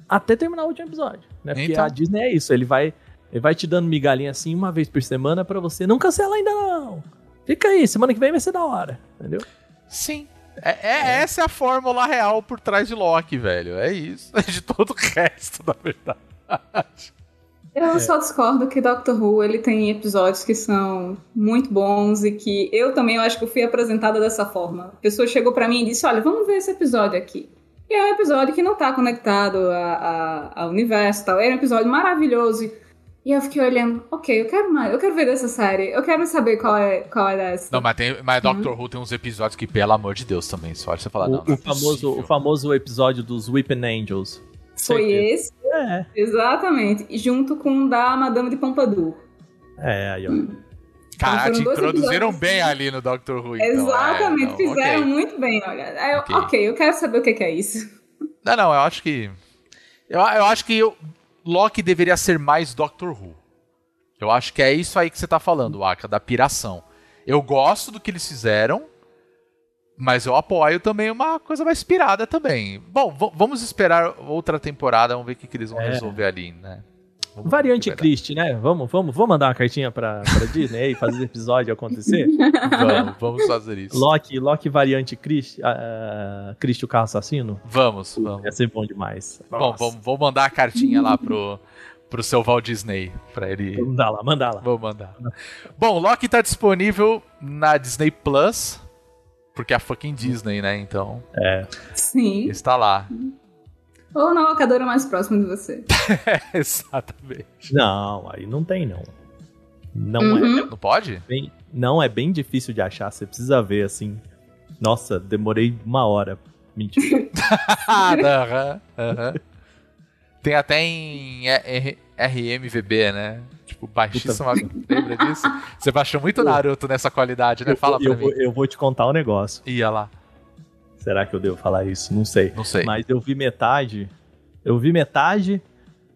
até terminar o último episódio, né? Porque Então. a Disney é isso, ele vai ele vai te dando migalhinha assim uma vez por semana pra você não cancela ainda não. Fica aí, semana que vem vai ser da hora, entendeu? Sim. É, é- Essa é a fórmula real por trás de Loki, velho. É isso. <laughs> De todo o resto, na verdade. Eu só discordo que Doctor Who ele tem episódios que são muito bons e que eu também eu acho que eu fui apresentada dessa forma. A pessoa chegou pra mim e disse: Olha, vamos ver esse episódio aqui. E é um episódio que não tá conectado a- a- ao universo e tal. É um episódio maravilhoso. E eu fiquei olhando, ok, eu quero mais, eu quero ver dessa série, eu quero saber qual é, qual é dessa. Não, mas, tem, mas Doctor Who tem uns episódios que, pelo amor de Deus, também. Só você falar, o, não, não é o famoso, o famoso episódio dos Weeping Angels. Foi Certeza. esse, É, exatamente, junto com o da Madame de Pompadour. é, aí ó. Caraca, te dois introduziram episódios. bem ali no Doctor Who, então. Exatamente, É, não, fizeram ok. muito bem, olha. Aí eu, Ok. ok, eu quero saber o que que é isso. Não, não, eu acho que. Eu, eu acho que eu- Loki deveria ser mais Doctor Who. Eu acho que é isso aí que você tá falando, Aka, da piração. Eu gosto do que eles fizeram, mas eu apoio também uma coisa mais pirada também. Bom, vamos esperar outra temporada, vamos ver o que, que eles vão É. resolver ali, né? Vamos Variante Christie, né? Vamos, vamos, vamos mandar uma cartinha pra, pra Disney aí, fazer episódio acontecer? <laughs> Vamos, vamos fazer isso. Loki, Loki variante Christie, uh, Christie o carro assassino? Vamos, vamos. Ia ser bom demais. Bom, vamos, vou mandar a cartinha lá pro, pro seu Walt Disney, pra ele Manda lá, manda lá. Vou mandar. Bom, Loki tá disponível na Disney Plus, porque é a fucking Disney, né? Então, Sim. está lá. Ou na locadora mais próxima de você. <laughs> Exatamente. Não, aí não tem não. Não Uhum. é Não pode? bem, não é bem difícil de achar, você precisa ver assim. Nossa, demorei uma hora. Mentira. Ah, <laughs> <laughs> aham, aham. Tem até em R- RMVB, né? Tipo, baixíssima. Lembra disso? Você baixou muito Naruto nessa qualidade, né? Fala eu, pra eu, vou, mim. eu vou te contar um negócio. Ia lá. Será que eu devo falar isso? Não sei. Não sei. Mas eu vi metade. Eu vi metade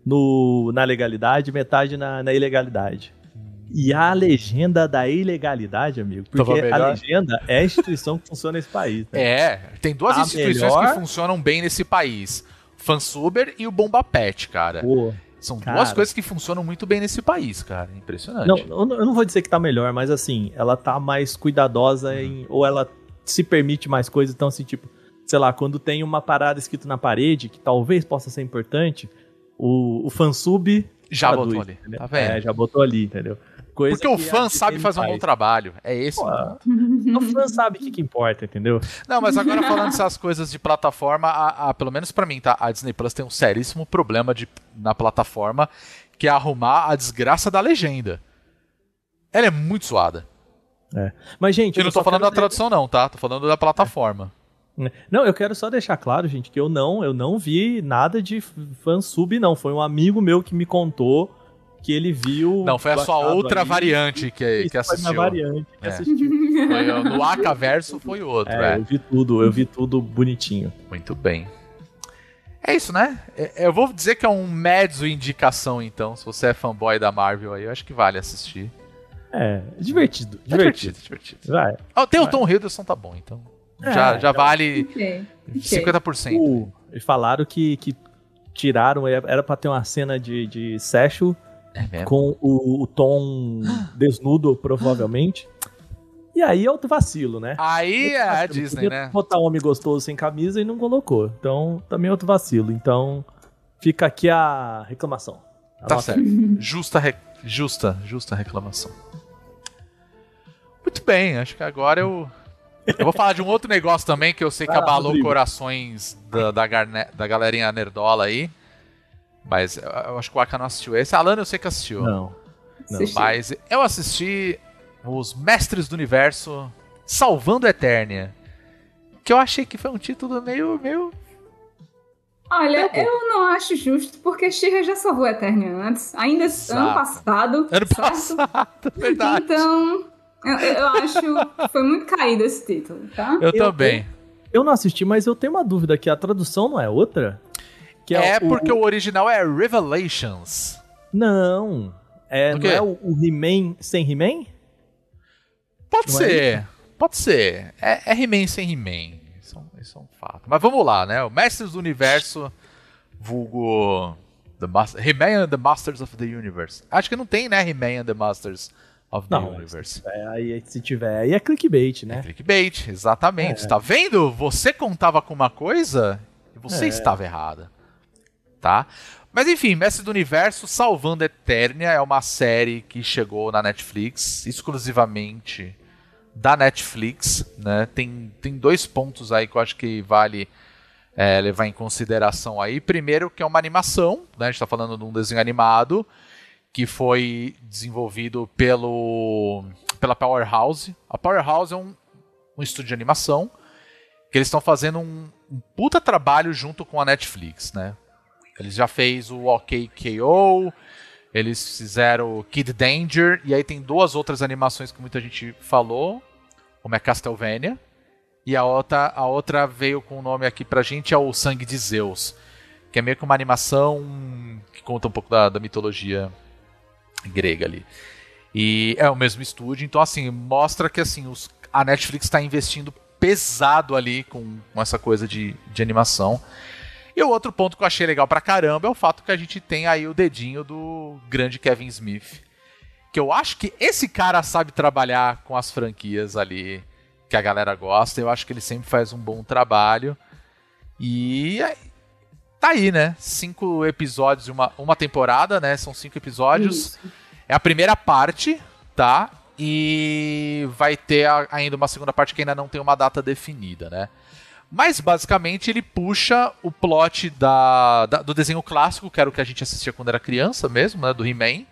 no, na legalidade, metade na, na ilegalidade. E a legenda da ilegalidade, amigo, porque a legenda é a instituição que funciona nesse país. né? <laughs> É, tem duas A instituições melhor- que funcionam bem nesse país. Fansuber e o Bomba Pet, cara. Pô, São cara. duas coisas que funcionam muito bem nesse país, cara. Impressionante. Não, eu não- eu não vou dizer que tá melhor, mas assim, ela tá mais cuidadosa em. Ou ela se permite mais coisas, então assim, tipo, sei lá, quando tem uma parada escrita na parede, que talvez possa ser importante, o, o fansub. Já traduz, botou ali, entendeu? tá vendo? É, já botou ali, entendeu? Coisa Porque o que fã sabe fazer um bom faz. trabalho. É esse. Pô, mano. <laughs> O fã sabe o que, que importa, entendeu? Não, mas agora falando dessas coisas de plataforma, a, a- pelo menos pra mim, tá? A Disney Plus tem um seríssimo problema de, na plataforma, que é arrumar a desgraça da legenda. Ela é muito suada. Mas, gente. Eu não tô falando da tradução, não, tá? Tô falando da plataforma. Não, eu quero só deixar claro, gente, que eu não, eu não vi nada de fansub, não. Foi um amigo meu que me contou que ele viu. Não, foi a sua outra ali. variante que, que foi assistiu. minha variante que É. assistiu. Foi, no Acaverso foi outro, É, é. eu vi tudo, eu vi tudo bonitinho. Muito bem. É isso, né? É- Eu vou dizer que é um mezzo indicação, então. Se você é fanboy da Marvel aí, eu acho que vale assistir. É, divertido, É divertido. divertido. Vai. Ah, tem o Vai. Tom Hiddleston, tá bom, então. É, já já então- vale Ok. ok. 50%. O, eles falaram que, que tiraram, era pra ter uma cena de, de Session É com o, o Tom <gasps> desnudo, provavelmente. <gasps> E aí é outro vacilo, né? Aí é a Disney, podia né? Botar homem gostoso sem camisa e não colocou. Então, também é outro vacilo. Então, fica aqui a reclamação. A Tá certo. Justa, re- justa, justa reclamação. Muito bem, acho que agora eu. Eu vou falar de um outro negócio também que eu sei que lá, abalou Rodrigo. corações da, da, garne- da galerinha nerdola aí. Mas eu, eu acho que o Aka não assistiu esse. Alan eu sei que assistiu. Não. Não. Assisti. Mas eu assisti Os Mestres do Universo Salvando a Eternia. Que eu achei que foi um título meio. meio... Olha, eu não acho justo, porque Shira já salvou a Eternia antes, ainda Exato. ano passado. Ano certo? passado, <laughs> verdade. Então, eu, eu acho que foi muito caído esse título, tá? Eu, Eu- também. Eu não assisti, mas eu tenho uma dúvida que a tradução não é outra? Que É, o- porque o original é Revelations. Não. É, O não é o, o He-Man sem He-Man? Pode Não é ser. Pode ser. É, é He-Man sem He-Man. Isso, é um- é fato. Mas vamos lá, né? O Mestres do Universo, vulgo. He-Man and the Masters of the Universe. Acho que não tem, né? He-Man and the Masters of the Não, Universe. É, aí, se tiver, aí é clickbait, É né? clickbait, exatamente. É. Tá vendo? Você contava com uma coisa e você É. estava errada. Tá? Mas enfim, Mestre do Universo Salvando a Eternia é uma série que chegou na Netflix, exclusivamente da Netflix. Né? Tem, tem dois pontos aí que eu acho que vale é, levar em consideração aí. Primeiro, que é uma animação, né? a gente está falando de um desenho animado que foi desenvolvido pelo pela Powerhouse. A Powerhouse é um, um estúdio de animação que eles estão fazendo um, um puta trabalho junto com a Netflix, né? Eles já fez o OK KO, eles fizeram Kid Danger e aí tem duas outras animações que muita gente falou, uma é Castlevania e a outra a outra veio com o nome aqui pra gente é o Sangue de Zeus, que é meio que uma animação que conta um pouco da, da mitologia grega ali. E é o mesmo estúdio, então assim, mostra que assim, os, a Netflix está investindo pesado ali com, com essa coisa de, de animação. E o outro ponto que eu achei legal pra caramba é o fato que a gente tem aí o dedinho do grande Kevin Smith. Que eu acho que esse cara sabe trabalhar com as franquias ali que a galera gosta. Eu acho que ele sempre faz um bom trabalho. E é- tá aí, né? Cinco episódios, uma, uma temporada, né? São cinco episódios. Isso. É a primeira parte, tá? E vai ter ainda uma segunda parte que ainda não tem uma data definida, né? Mas basicamente ele puxa o plot da, da- do desenho clássico, que era o que a gente assistia quando era criança mesmo, né? Do He-Man.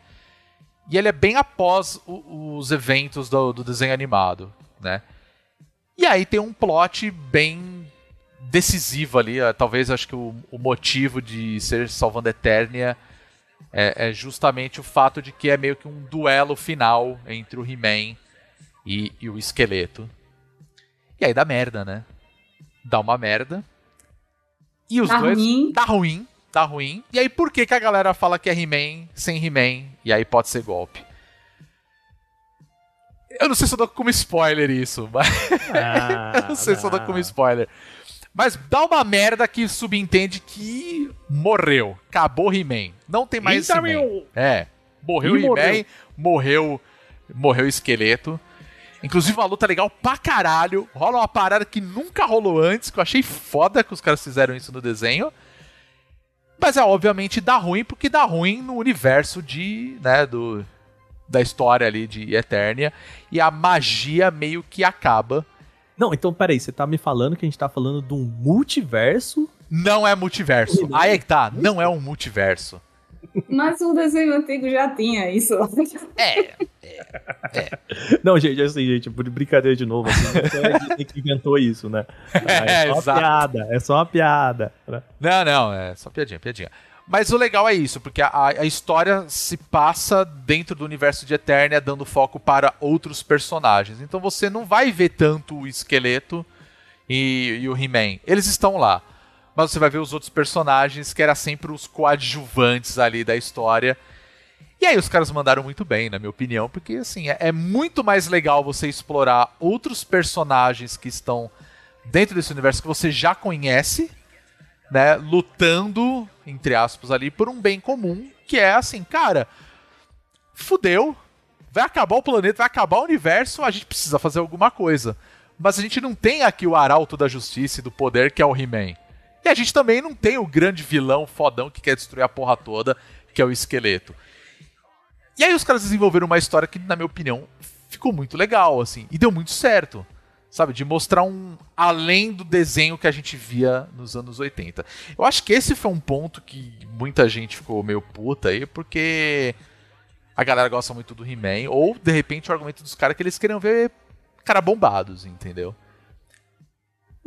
E ele é bem após o- os eventos do, do desenho animado, né? E aí tem um plot bem decisivo ali. eh, Talvez acho que o, o motivo de ser Salvando Eternia é, é justamente o fato de que é meio que um duelo final entre o He-Man e, e o esqueleto. E aí dá merda, né? Dá uma merda. E os Dá dois. ruim. Dá ruim. dá ruim. E aí por que, que a galera fala que é He-Man sem He-Man? E aí pode ser golpe. Eu não sei se eu dou como spoiler isso, <laughs> mas. Ah, eu não sei se eu dou como spoiler. Mas dá uma merda que subentende que morreu. Acabou He-Man. Não tem mais Eita, He-Man. meu! É. Morreu He-Man, morreu. morreu. Morreu o esqueleto. Inclusive uma luta legal pra caralho. Rola uma parada que nunca rolou antes, que eu achei foda que os caras fizeram isso no desenho. Mas é obviamente dá ruim, porque dá ruim no universo de. né, do. Da história ali de Eternia. E a magia meio que acaba. Não, então peraí, você tá me falando que a gente tá falando de um multiverso? Não é multiverso. Aí é que tá, não é um multiverso. Mas o desenho antigo já tinha isso. É, Não, gente, assim, gente, por brincadeira de novo, assim, Disney que inventou isso, né? <laughs> É, É, só uma exato. piada, é só uma piada. né? Não, não, é só piadinha, piadinha. Mas o legal é isso, porque a, a história se passa dentro do universo de Eternia, dando foco para outros personagens. Então você não vai ver tanto o esqueleto e, e o He-Man. Eles estão lá. Mas você vai ver os outros personagens, que eram sempre os coadjuvantes ali da história. E aí os caras mandaram muito bem, na minha opinião, porque assim, é, é muito mais legal você explorar outros personagens que estão dentro desse universo que você já conhece, né, lutando, entre aspas, ali, por um bem comum, que é assim, cara, fudeu, vai acabar o planeta, vai acabar o universo, a gente precisa fazer alguma coisa. Mas a gente não tem aqui o arauto da justiça e do poder, que é o He-Man. E a gente também não tem o grande vilão fodão que quer destruir a porra toda, que é o esqueleto. E aí os caras desenvolveram uma história que, na minha opinião, ficou muito legal, assim, e deu muito certo. Sabe, de mostrar um além do desenho que a gente via nos anos 80. Eu acho que esse foi um ponto que muita gente ficou meio puta aí, porque a galera gosta muito do He-Man, ou de repente o argumento dos caras é que eles queriam ver cara bombados, entendeu?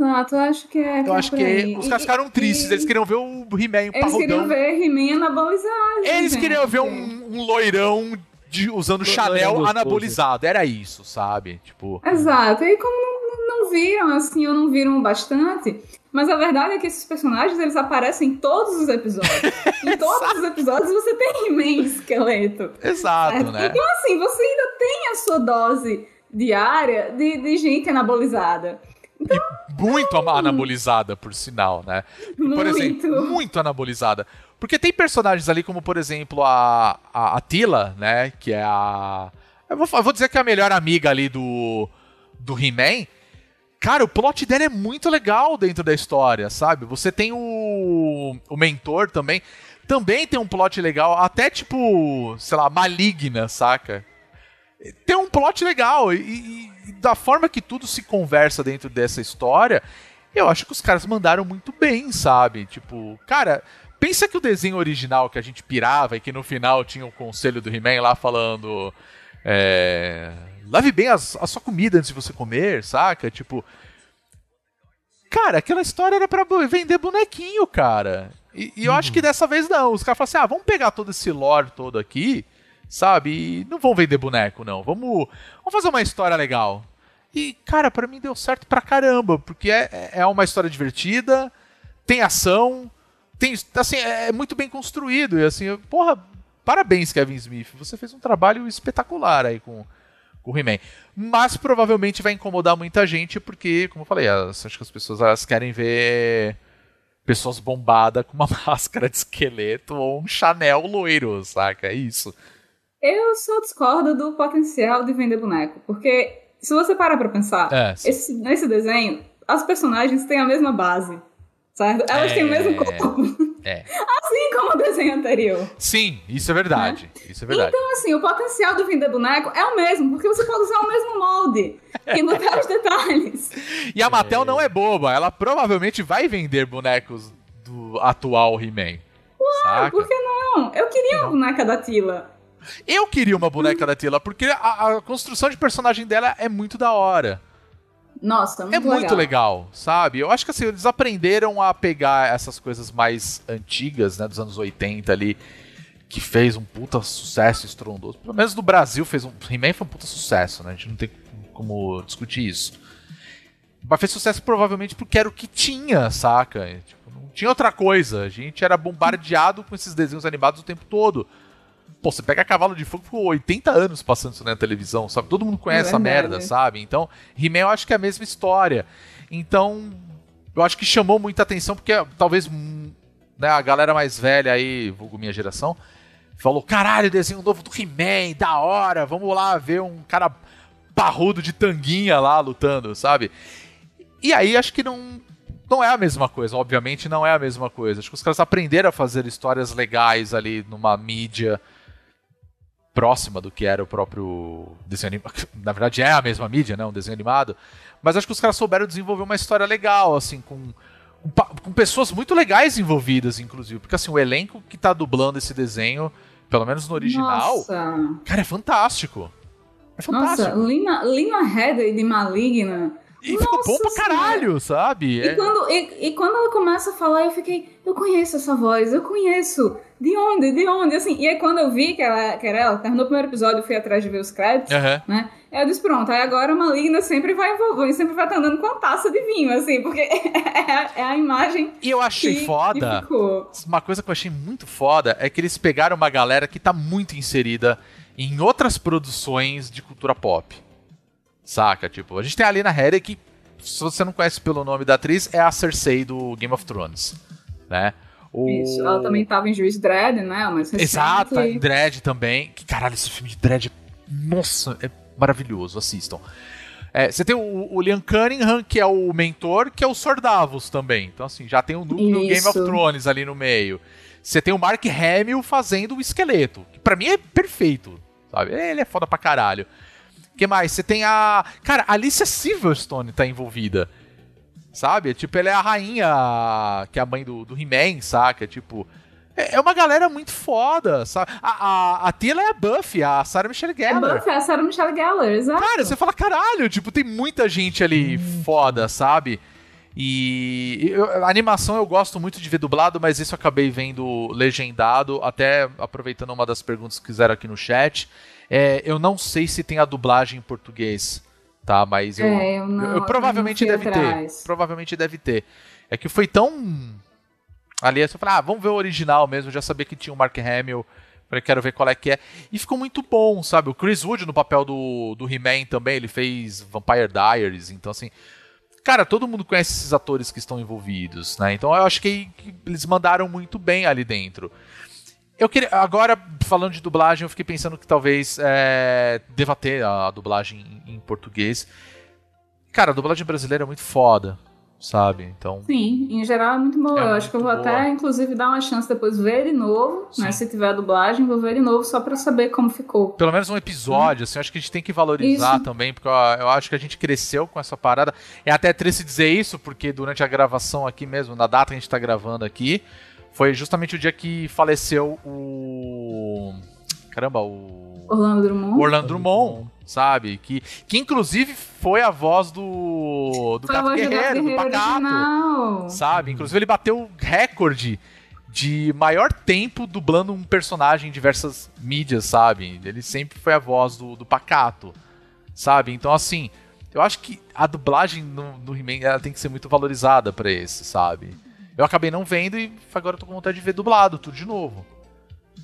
Não, tu acho que é. Eu é acho que aí. os caras ficaram tristes, e- eles queriam ver o He-Man Eles queriam parrudão. ver He-Man anabolizado. Eles gente. queriam ver um, um loirão de- usando Loirão Chanel gostoso. anabolizado. Era isso, sabe? Tipo. Exato. E como não, não viram, assim, ou não viram bastante. Mas a verdade é que esses personagens, eles aparecem em todos os episódios. <laughs> em todos os episódios você tem He-Man esqueleto. Exato, certo? né? Então, assim, você ainda tem a sua dose diária de, de gente anabolizada. Muito ama- anabolizada, por sinal, né? E, Por Muito. exemplo, muito anabolizada. Porque tem personagens ali, como por exemplo a, a, a Tila, né? Que é a. Eu vou, eu vou dizer que é a melhor amiga ali do, do He-Man. Cara, o plot dela é muito legal dentro da história, sabe? Você tem o, o mentor também. Também tem um plot legal, até tipo, sei lá, maligna, saca? Tem um plot legal. E, e- da forma que tudo se conversa dentro dessa história, eu acho que os caras mandaram muito bem, sabe? Tipo, cara, pensa que o desenho original que a gente pirava e que no final tinha o conselho do He-Man lá falando. É, lave bem as- a sua comida antes de você comer, saca? Tipo. Cara, aquela história era pra vender bonequinho, cara. E, e eu acho que dessa vez não. Os caras falaram assim: ah, vamos pegar todo esse lore todo aqui, sabe? E não vão vender boneco, não. Vamos, vamos fazer uma história legal. E, cara, pra mim deu certo pra caramba, porque é, é uma história divertida, tem ação, tem, assim, é muito bem construído. E assim, porra, parabéns, Kevin Smith. Você fez um trabalho espetacular aí com, com o He-Man. Mas provavelmente vai incomodar muita gente, porque, como eu falei, as- acho que as pessoas elas querem ver pessoas bombadas com uma <laughs> máscara de esqueleto ou um Chanel loiro, saca? É isso. Eu só discordo do potencial de vender boneco. Porque, se você parar pra pensar, É, esse, nesse desenho, as personagens têm a mesma base. Certo? Elas têm o mesmo corpo. <laughs> É. Assim como o desenho anterior. Sim, isso é verdade. Isso é verdade. Então, assim, o potencial de vender boneco é o mesmo, porque você pode usar o mesmo molde e mudar os <laughs> detalhes. E a Mattel não é boba, ela provavelmente vai vender bonecos do atual He-Man. Saca? Por que não? Eu queria uma boneca da Tila. Eu queria uma boneca da Tila, porque a, a construção de personagem dela é muito da hora. Nossa, muito é muito legal. legal, sabe? Eu acho que assim, eles aprenderam a pegar essas coisas mais antigas, né, dos anos 80 ali, que fez um puta sucesso estrondoso. Pelo menos no Brasil fez um. He-Man foi um puta sucesso, né? A gente não tem como discutir isso. Mas fez sucesso provavelmente porque era o que tinha, saca? Tipo, não tinha outra coisa. A gente era bombardeado com esses desenhos animados o tempo todo. Pô, você pega Cavalo de Fogo, ficou 80 anos passando isso na televisão, sabe? Todo mundo conhece É merda, sabe? Então, He-Man eu acho que é a mesma história. Então, eu acho que chamou muita atenção porque talvez hum, né, a galera mais velha aí, vulgo minha geração, falou: caralho, desenho novo do He-Man, da hora, vamos lá ver um cara barrudo de tanguinha lá lutando, sabe? E aí acho que não. Não é a mesma coisa, obviamente não é a mesma coisa. Acho que os caras aprenderam a fazer histórias legais ali numa mídia próxima do que era o próprio desenho animado. <laughs> Na verdade é a mesma mídia, né? Um desenho animado. Mas acho que os caras souberam desenvolver uma história legal, assim, com, com, com pessoas muito legais envolvidas, inclusive. Porque assim, o elenco que tá dublando esse desenho, pelo menos no original, Nossa, cara, é fantástico. É nossa fantástico. Lina, Lina Headey de Maligna. E ficou bom pra caralho, sabe? E, É- quando, e, e quando ela começa a falar, eu fiquei, eu conheço essa voz, eu conheço. De onde? De onde? Assim, e aí quando eu vi que, ela, que era ela, terminou o primeiro episódio, eu fui atrás de ver os créditos, Aham. né? Eu disse, pronto, aí agora a Maligna sempre vai envolver, sempre vai estar andando com a taça de vinho, assim, porque <laughs> é, a- é a imagem E eu achei que, foda. que. Uma coisa que eu achei muito foda é que eles pegaram uma galera que tá muito inserida em outras produções de cultura pop. Saca? Tipo, a gente tem a Lena Headey que, se você não conhece pelo nome da atriz, é a Cersei do Game of Thrones. Né? O... Isso, ela também tava em Juiz Dredd, né? recente. Exato, em Dredd também. Que caralho, esse filme de Dredd, nossa, é maravilhoso, assistam. É, você tem o, o Liam Cunningham, que é o mentor, que é o Sordavos também. Então, assim, já tem o núcleo Game of. Thrones ali no meio. Você tem o Mark Hamill fazendo o esqueleto, que pra mim é perfeito, sabe? Ele é foda pra caralho. Que mais? Você tem a. Cara, a Alicia Silverstone tá envolvida. Sabe? Tipo, ela é a rainha, que é a mãe do, do He-Man, saca? Tipo. É é uma galera muito foda, sabe? A, a, a Tila é a Buffy, a Sarah Michelle É Gellar. Buffy, a Sarah Michelle Gellar, exato. Cara, você fala, caralho, tipo, tem muita gente ali foda, sabe? E eu- a animação eu gosto muito de ver dublado, mas isso eu acabei vendo legendado, até aproveitando uma das perguntas que fizeram aqui no chat. É, eu não sei se tem a dublagem em português, tá? Mas eu, É, eu não- eu- eu provavelmente deve ter. atrás. Provavelmente deve ter. É que foi tão. Ali eu falei, ah, vamos ver o original mesmo. Eu já sabia que tinha o Mark Hamill. Falei, quero ver qual é que é. E ficou muito bom, sabe? O Chris Wood no papel do, do He-Man também, ele fez Vampire Diaries. Então, assim. Cara, todo mundo conhece esses atores que estão envolvidos, né? Então eu acho que, que eles mandaram muito bem ali dentro. Eu queria. Agora, falando de dublagem, eu fiquei pensando que talvez é, deva ter a, dublagem em, em português. Cara, a dublagem brasileira é muito foda, sabe? Então. Sim, em geral é muito boa. É eu acho que eu vou muito até, boa. inclusive, dar uma chance depois ver de novo, né? Sim. Se tiver a dublagem, vou ver de novo só pra saber como ficou. Pelo menos um episódio, assim, eu acho que a gente tem que valorizar Isso. também, porque ó, eu acho que a gente cresceu com essa parada. É até triste dizer isso, porque durante a gravação aqui mesmo, na data que a gente tá gravando aqui, foi justamente o dia que faleceu o. Caramba, o. Orlando Drummond. Orlando Drummond, sabe? Que, que inclusive foi a voz do. do Foi Gato Guerreiro, do Pacato. original. Sabe? Inclusive ele bateu o recorde de maior tempo dublando um personagem em diversas mídias, sabe? Ele sempre foi a voz do, do Pacato, sabe? Então, assim, eu acho que a dublagem no, no He-Man ela tem que ser muito valorizada pra esse, sabe? Eu acabei não vendo e agora eu tô com vontade de ver dublado, tudo de novo.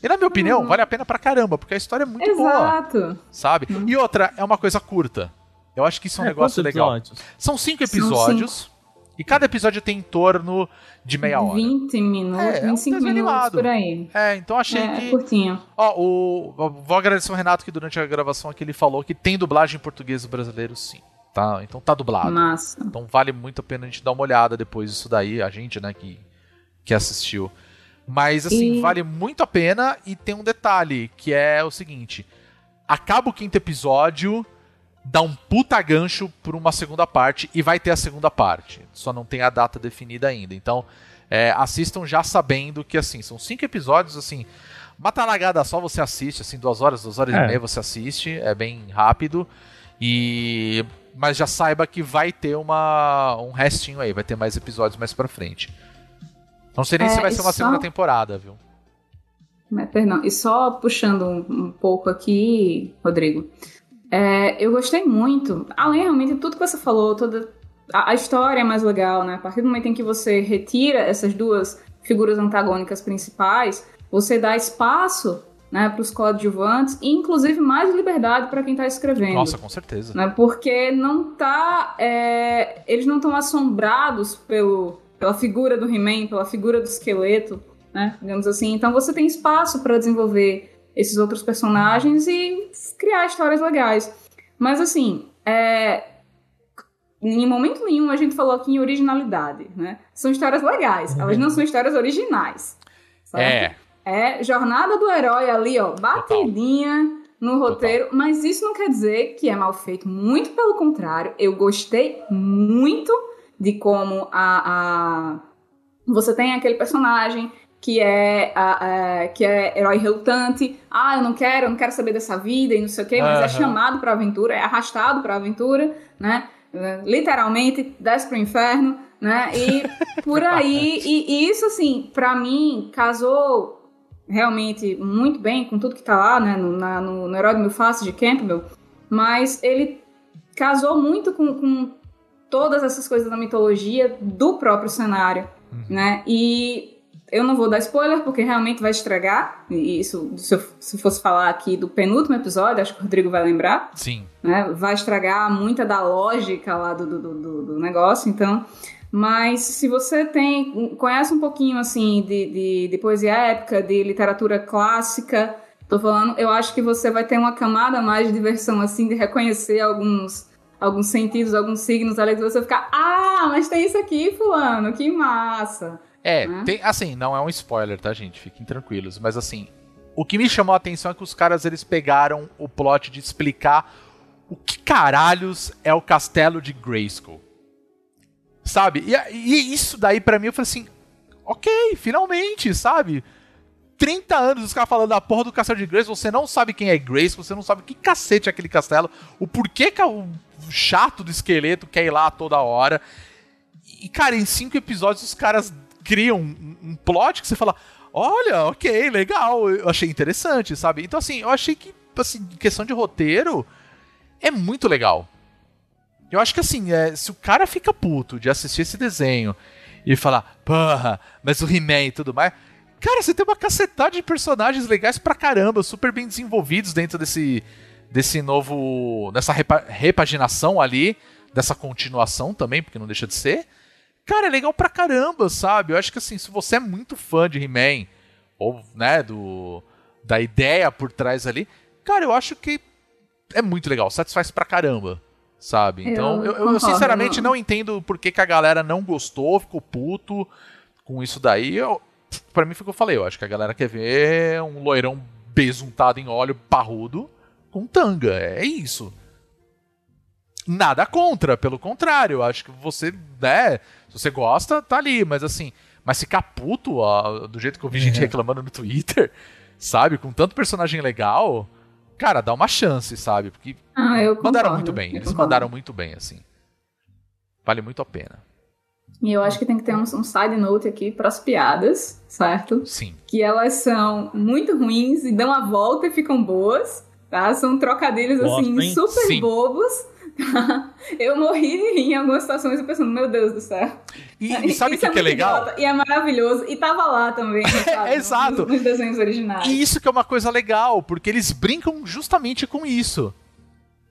E na minha opinião, vale a pena pra caramba, porque a história é muito boa, Exato. sabe? E outra, é uma coisa curta. Eu acho que isso é um É, negócio legal. episódios? São cinco São episódios. E cada episódio tem em torno de meia hora. 20 minutos, É, é um 25 minutos animado. por aí. É, então achei É, que. curtinho. Ó, o. Vou agradecer o Renato que durante a gravação aqui ele falou que tem dublagem em português do brasileiro, sim. Tá? Então tá dublado. Massa. Então vale muito a pena a gente dar uma olhada depois disso daí, a gente, né, que, que assistiu. Mas assim, E- vale muito a pena e tem um detalhe, que é o seguinte: acaba o quinto episódio, dá um puta gancho por uma segunda parte e vai ter a segunda parte. Só não tem a data definida ainda. Então, é, assistam já sabendo que assim, são cinco episódios, assim. Uma talagada só você assiste, assim, duas horas, duas horas É. e meia você assiste, é bem rápido. E. Mas já saiba que vai ter uma, um restinho aí, vai ter mais episódios mais pra frente. Não sei nem É, se vai ser uma só- segunda temporada, viu? Mas, Perdão, e só puxando um, um pouco aqui, Rodrigo, é, eu gostei muito, além realmente de tudo que você falou, toda, a, a história é mais legal, né? A partir do momento em que você retira essas duas figuras antagônicas principais, você dá espaço né, para os coadjuvantes e inclusive mais liberdade para quem está escrevendo. Nossa, com certeza. Né, porque não tá, é, eles não estão assombrados pelo, pela figura do He-Man, pela figura do esqueleto, né, digamos assim. Então você tem espaço para desenvolver esses outros personagens e criar histórias legais. Mas assim, é, em momento nenhum a gente falou aqui em originalidade, né? São histórias legais, elas não são histórias originais. Certo? É. É jornada do herói ali, ó, batidinha no roteiro, mas isso não quer dizer que é mal feito. Muito pelo contrário, eu gostei muito de como a, a... você tem aquele personagem que é, a, a, que é herói relutante. Ah, eu não quero, eu não quero saber dessa vida e não sei o quê, mas Aham. é chamado pra aventura, é arrastado pra aventura, né? Literalmente, desce pro inferno, né? E por aí, <laughs> e, e isso, assim, pra mim, casou realmente muito bem com tudo que tá lá, né? No, na, no, no Herói do Mil Faces de Campbell, mas ele casou muito com, com todas essas coisas da mitologia do próprio cenário, né? E eu não vou dar spoiler porque realmente vai estragar. E isso, se eu se fosse falar aqui do penúltimo episódio, acho que o Rodrigo vai lembrar, Sim. né? Vai estragar muita da lógica lá do, do, do, do negócio, então. Mas se você tem conhece um pouquinho assim de, de, de poesia épica, de literatura clássica, tô falando, eu acho que você vai ter uma camada mais de diversão assim de reconhecer alguns alguns sentidos, alguns signos ali que você ficar, ah, mas tem isso aqui, fulano, que massa. É, Né? tem, assim, não é um spoiler, tá, gente? Fiquem tranquilos. Mas assim, o que me chamou a atenção é que os caras eles pegaram o plot de explicar o que caralhos é o castelo de Grayskull. Sabe? E, e isso daí pra mim eu falei assim, ok, finalmente, sabe? 30 anos os caras falando da porra do castelo de Grayskull, você não sabe quem é Grayskull, você não sabe que cacete é aquele castelo, o porquê que é o chato do esqueleto quer ir lá toda hora. E, cara, em cinco episódios os caras criam um, um plot que você fala: olha, ok, legal, eu achei interessante, sabe? Então, assim, eu achei que, assim, questão de roteiro, é muito legal. Eu acho que, assim, é, se o cara fica puto de assistir esse desenho e falar, porra, mas o He-Man e tudo mais. Cara, você tem uma cacetada de personagens legais pra caramba, super bem desenvolvidos dentro desse, desse novo. dessa repa- repaginação ali, dessa continuação também, porque não deixa de ser. Cara, é legal pra caramba, sabe? Eu acho que assim, se você é muito fã de He-Man, ou, né, do. da ideia por trás ali, cara, eu acho que é muito legal, satisfaz pra caramba, sabe? Então, eu, Eu eu, sinceramente não. entendo por que, que a galera não gostou, ficou puto com isso daí. Eu, pra mim foi o que eu falei, eu acho que a galera quer ver um loirão besuntado em óleo parrudo com tanga, é isso. Nada contra, pelo contrário, eu acho que você, né, se você gosta, tá ali, mas assim, mas ficar puto, ó, do jeito que eu vi gente reclamando no Twitter, sabe, com tanto personagem legal, cara, dá uma chance, sabe, porque Ah, eu mandaram concordo, muito bem, eles concordo. mandaram muito bem, assim. Vale muito a pena. E eu acho que tem que ter um, um side note aqui pras piadas, certo? Sim. que elas são muito ruins e dão a volta e ficam boas, tá? São trocadilhos Gosto, assim hein? super Sim. bobos. <laughs> Eu morri em algumas situações pensando, meu Deus do céu. E, e <laughs> sabe o Isso que, que é legal? idiota E é maravilhoso. E tava lá também, <laughs> sabe? Exato. Nos, nos desenhos originais. E isso que é uma coisa legal, porque eles brincam justamente com isso.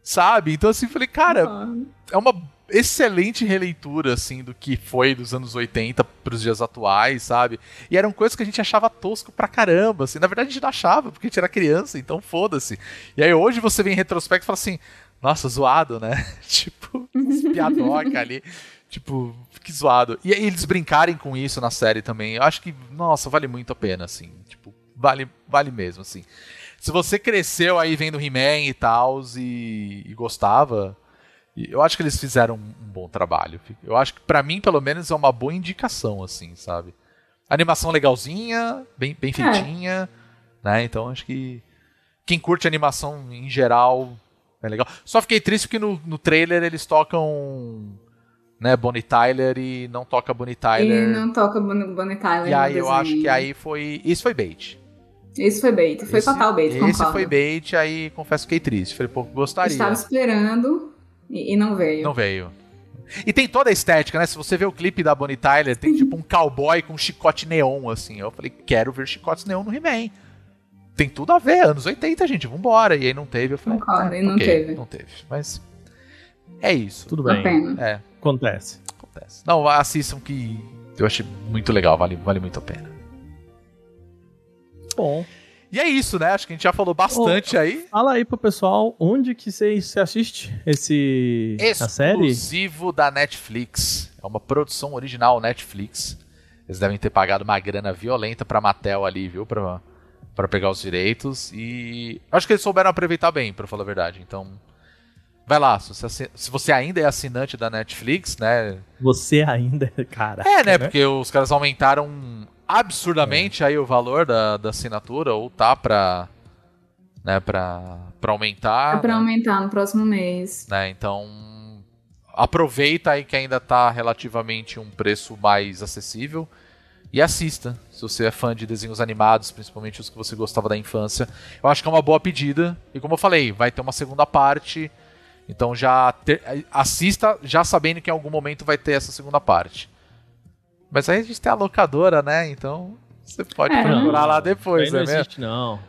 Sabe? Então assim, falei, cara, Concordo. é uma excelente releitura assim do que foi dos anos 80 pros dias atuais, sabe? E eram coisas que a gente achava tosco pra caramba, assim. Na verdade a gente não achava, porque a gente era criança, então foda-se. E aí hoje você vem em retrospecto e fala assim: "Nossa, zoado, né?" <laughs> tipo, <laughs> piadoca ali. Tipo, que zoado. E eles brincarem com isso na série também. Eu acho que, nossa, vale muito a pena, assim. Tipo, vale, vale mesmo, assim. Se você cresceu aí vendo He-Man e tal e, e gostava, eu acho que eles fizeram um, bom trabalho. Eu acho que pra mim, pelo menos, é uma boa indicação, assim, sabe? Animação legalzinha, bem, bem feitinha, né? Então acho que quem curte animação em geral é legal. Só fiquei triste porque no, no trailer eles tocam né, Bonnie Tyler e não toca Bonnie E Tyler. não toca Bonnie Tyler E aí eu acho que aí foi. Isso foi bait. Esse foi bait. Foi esse, total bait, Esse concordo. foi bait, aí confesso que fiquei triste. Falei, pô, gostaria. Estava esperando e, e não veio. Não veio. E tem toda a estética, né? Se você vê o clipe da Bonnie Tyler, tem tipo um cowboy com um chicote neon, assim. Eu falei, quero ver chicotes neon no He-Man. Tem tudo a ver, anos 80, gente, vambora. E aí não teve, eu falei, Concordo, ah, e não ok, teve. Não teve, mas é isso. Tudo bem. pena. É, Acontece. acontece. Não, assistam que eu achei muito legal, vale, vale muito a pena. Bom. E é isso, né? Acho que a gente já falou bastante aí. Fala aí pro pessoal onde que você assiste esse a série. Exclusivo da Netflix. É uma produção original Netflix. Eles devem ter pagado uma grana violenta pra Mattel ali, viu? Pra, pra pegar os direitos. E acho que eles souberam aproveitar bem, pra falar a verdade. Então, vai lá. Se você, se você ainda é assinante da Netflix, né? Você ainda, cara. É, né? Porque os caras aumentaram absurdamente aí o valor da, da assinatura. Ou tá pra... Né, pra, pra aumentar. É pra né? aumentar no próximo mês. né? Então, aproveita aí que ainda tá relativamente um preço mais acessível e assista. Se você é fã de desenhos animados, principalmente os que você gostava da infância, eu acho que é uma boa pedida. E como eu falei, vai ter uma segunda parte. Então já ter- assista já sabendo que em algum momento vai ter essa segunda parte. Mas aí a gente tem a locadora, né? Então você pode É. procurar lá depois, não né? mesmo? existe, não.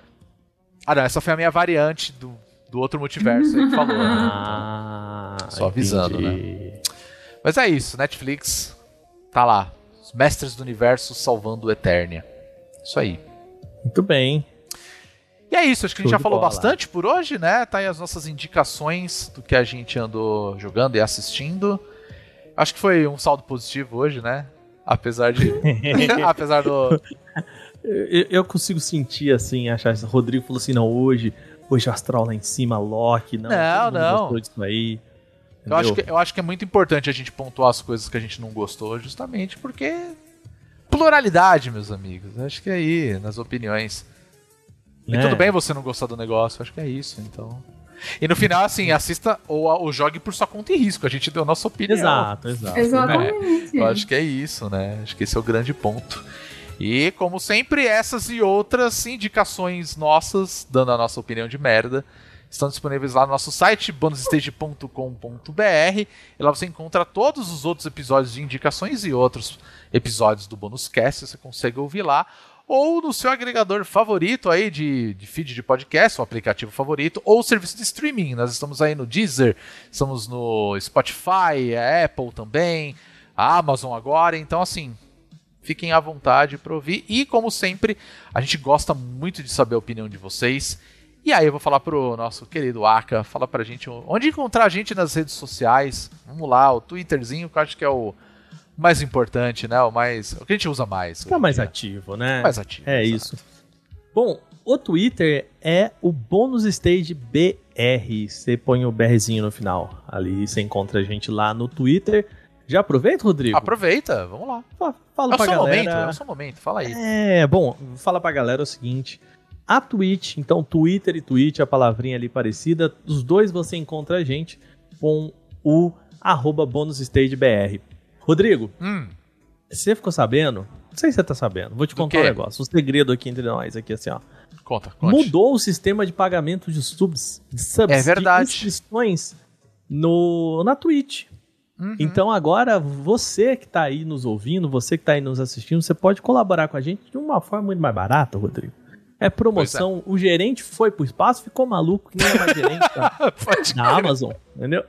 Ah, não, essa foi a minha variante do, do outro multiverso aí que falou. né? <laughs> Ah, Só avisando, entendi. Mas é isso, Netflix tá lá. Os mestres do universo salvando o Eternia. Isso aí. Muito bem. E é isso, acho que a gente já falou bola. bastante por hoje, né? Tá aí as nossas indicações do que a gente andou jogando e assistindo. Acho que foi um saldo positivo hoje, né? Apesar de. <laughs> <laughs> Apesar do. Eu, eu consigo sentir assim, achar. Rodrigo falou assim: não, hoje, hoje o astral lá em cima, Loki, não. Não, não. disso aí. Eu acho, que, eu acho que é muito importante a gente pontuar as coisas que a gente não gostou, justamente porque. Pluralidade, meus amigos. Acho que é aí, nas opiniões. E Né? tudo bem você não gostar do negócio, acho que é isso, então. E no final, assim, assista ou, ou jogue por sua conta e risco. A gente deu a nossa opinião. Exato, exato. Exatamente. Eu acho que é isso, né? Acho que esse é o grande ponto. E, como sempre, essas e outras indicações nossas, dando a nossa opinião de merda, estão disponíveis lá no nosso site, bonusstage.com.br. E lá você encontra todos os outros episódios de indicações e outros episódios do Bonus Cast, você consegue ouvir lá. Ou no seu agregador favorito aí de, de feed de podcast, o aplicativo favorito, ou serviço de streaming. Nós estamos aí no Deezer, estamos no Spotify, a Apple também, a Amazon agora. Então, assim, fiquem à vontade para ouvir. E, como sempre, a gente gosta muito de saber a opinião de vocês. E aí eu vou falar pro nosso querido Aka, fala pra gente onde encontrar a gente nas redes sociais. Vamos lá, o Twitterzinho, que eu acho que é o mais importante, né? O mais. O que a gente usa mais. Fica hoje em mais dia. ativo, né? Mais ativo. É exato. isso. Bom, o Twitter é o Bônus Stage BR. Você põe o BRzinho no final. Ali você encontra a gente lá no Twitter. Já aproveita, Rodrigo? Aproveita, vamos lá. Fa- Fala É o pra seu galera. momento, é o seu momento, fala aí. É, bom, fala pra galera o seguinte. A Twitch, então Twitter e Twitch, a palavrinha ali parecida, os dois você encontra a gente com o arroba bonusstagebr. Rodrigo, Hum, você ficou sabendo? Não sei se você tá sabendo, vou te Do contar um quê? negócio, um segredo aqui entre nós, aqui assim, ó. conta, conte. Mudou o sistema de pagamento de subs, de subs É verdade. de inscrições no, na Twitch. Uhum. Então agora você que tá aí nos ouvindo, você que tá aí nos assistindo, você pode colaborar com a gente de uma forma muito mais barata, Rodrigo. É promoção. O gerente foi pro espaço, ficou maluco, que nem é mais gerente da, <laughs> Amazon, entendeu?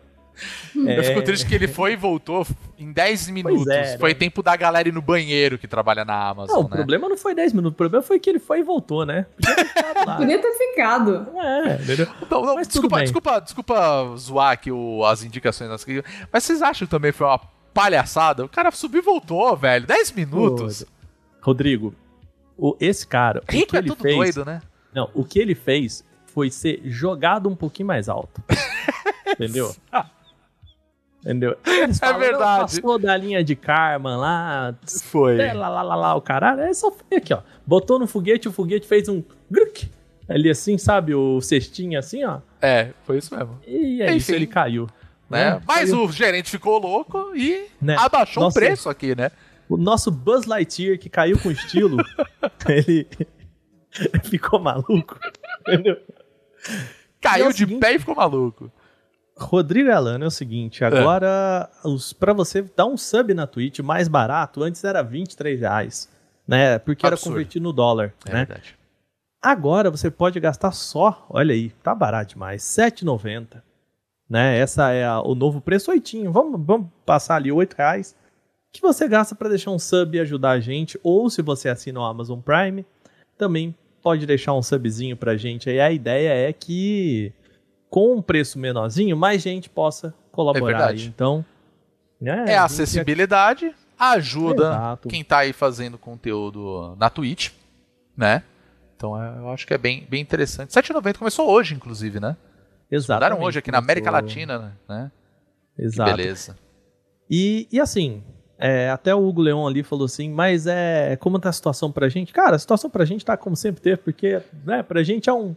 Eu fico É, triste que ele foi e voltou em 10 minutos. é, foi né? tempo da galera ir no banheiro que trabalha na Amazon, Não, o né? problema não foi 10 minutos, o problema foi que ele foi e voltou, né? Podia ter ficado lá. <laughs> Podia ter ficado. É, entendeu? Não, não, desculpa, desculpa, desculpa zoar aqui o- as indicações. das- Mas vocês acham que também foi uma palhaçada? O cara subiu e voltou, velho. 10 minutos. Rodrigo, o, esse cara, o Rico que é ele tudo fez, doido, né? Não, o que ele fez foi ser jogado um pouquinho mais alto. <laughs> Entendeu? Entendeu? Eles falam, É verdade. "Não, Passou da linha de Karma lá, Foi. é, lá, lá, lá, lá, o caralho. É só foi aqui, ó. Botou no foguete, o foguete fez um gruk. Ali assim, sabe? O cestinho assim, ó. É, foi isso mesmo. E é isso, Enfim. ele caiu. Né? Né? Mas Caiu. o gerente ficou louco e Né? abaixou Nossa. o preço aqui, né? O nosso Buzz Lightyear, que caiu com estilo, <laughs> ele <laughs> ficou maluco. Entendeu? Caiu é de seguinte- pé e ficou maluco. Rodrigo Alano é o seguinte, agora os para você dar um sub na Twitch mais barato, antes era 23 reais, né? Porque era Absurdo. convertido no dólar, É né? verdade. Agora você pode gastar só, olha aí, tá barato demais, 7,90. Né? Essa é a- o novo preço oitinho. Vamos, vamos passar ali 8 reais que você gasta para deixar um sub e ajudar a gente, ou se você assina o Amazon Prime, também pode deixar um subzinho pra gente aí. A ideia é que com um preço menorzinho, mais gente possa colaborar. É aí. Então, né, É a a gente acessibilidade, ajuda Exato. quem tá aí fazendo conteúdo na Twitch, né? Então é, eu acho que é bem, bem interessante. 7,90 começou hoje, inclusive, né? Exatamente. Mudaram hoje aqui na América Latina, né? Que Exato. beleza. E, e assim, é, até o Hugo Leon ali falou assim, mas é como tá a situação pra gente? Cara, a situação pra gente tá como sempre teve, porque né, pra gente é um,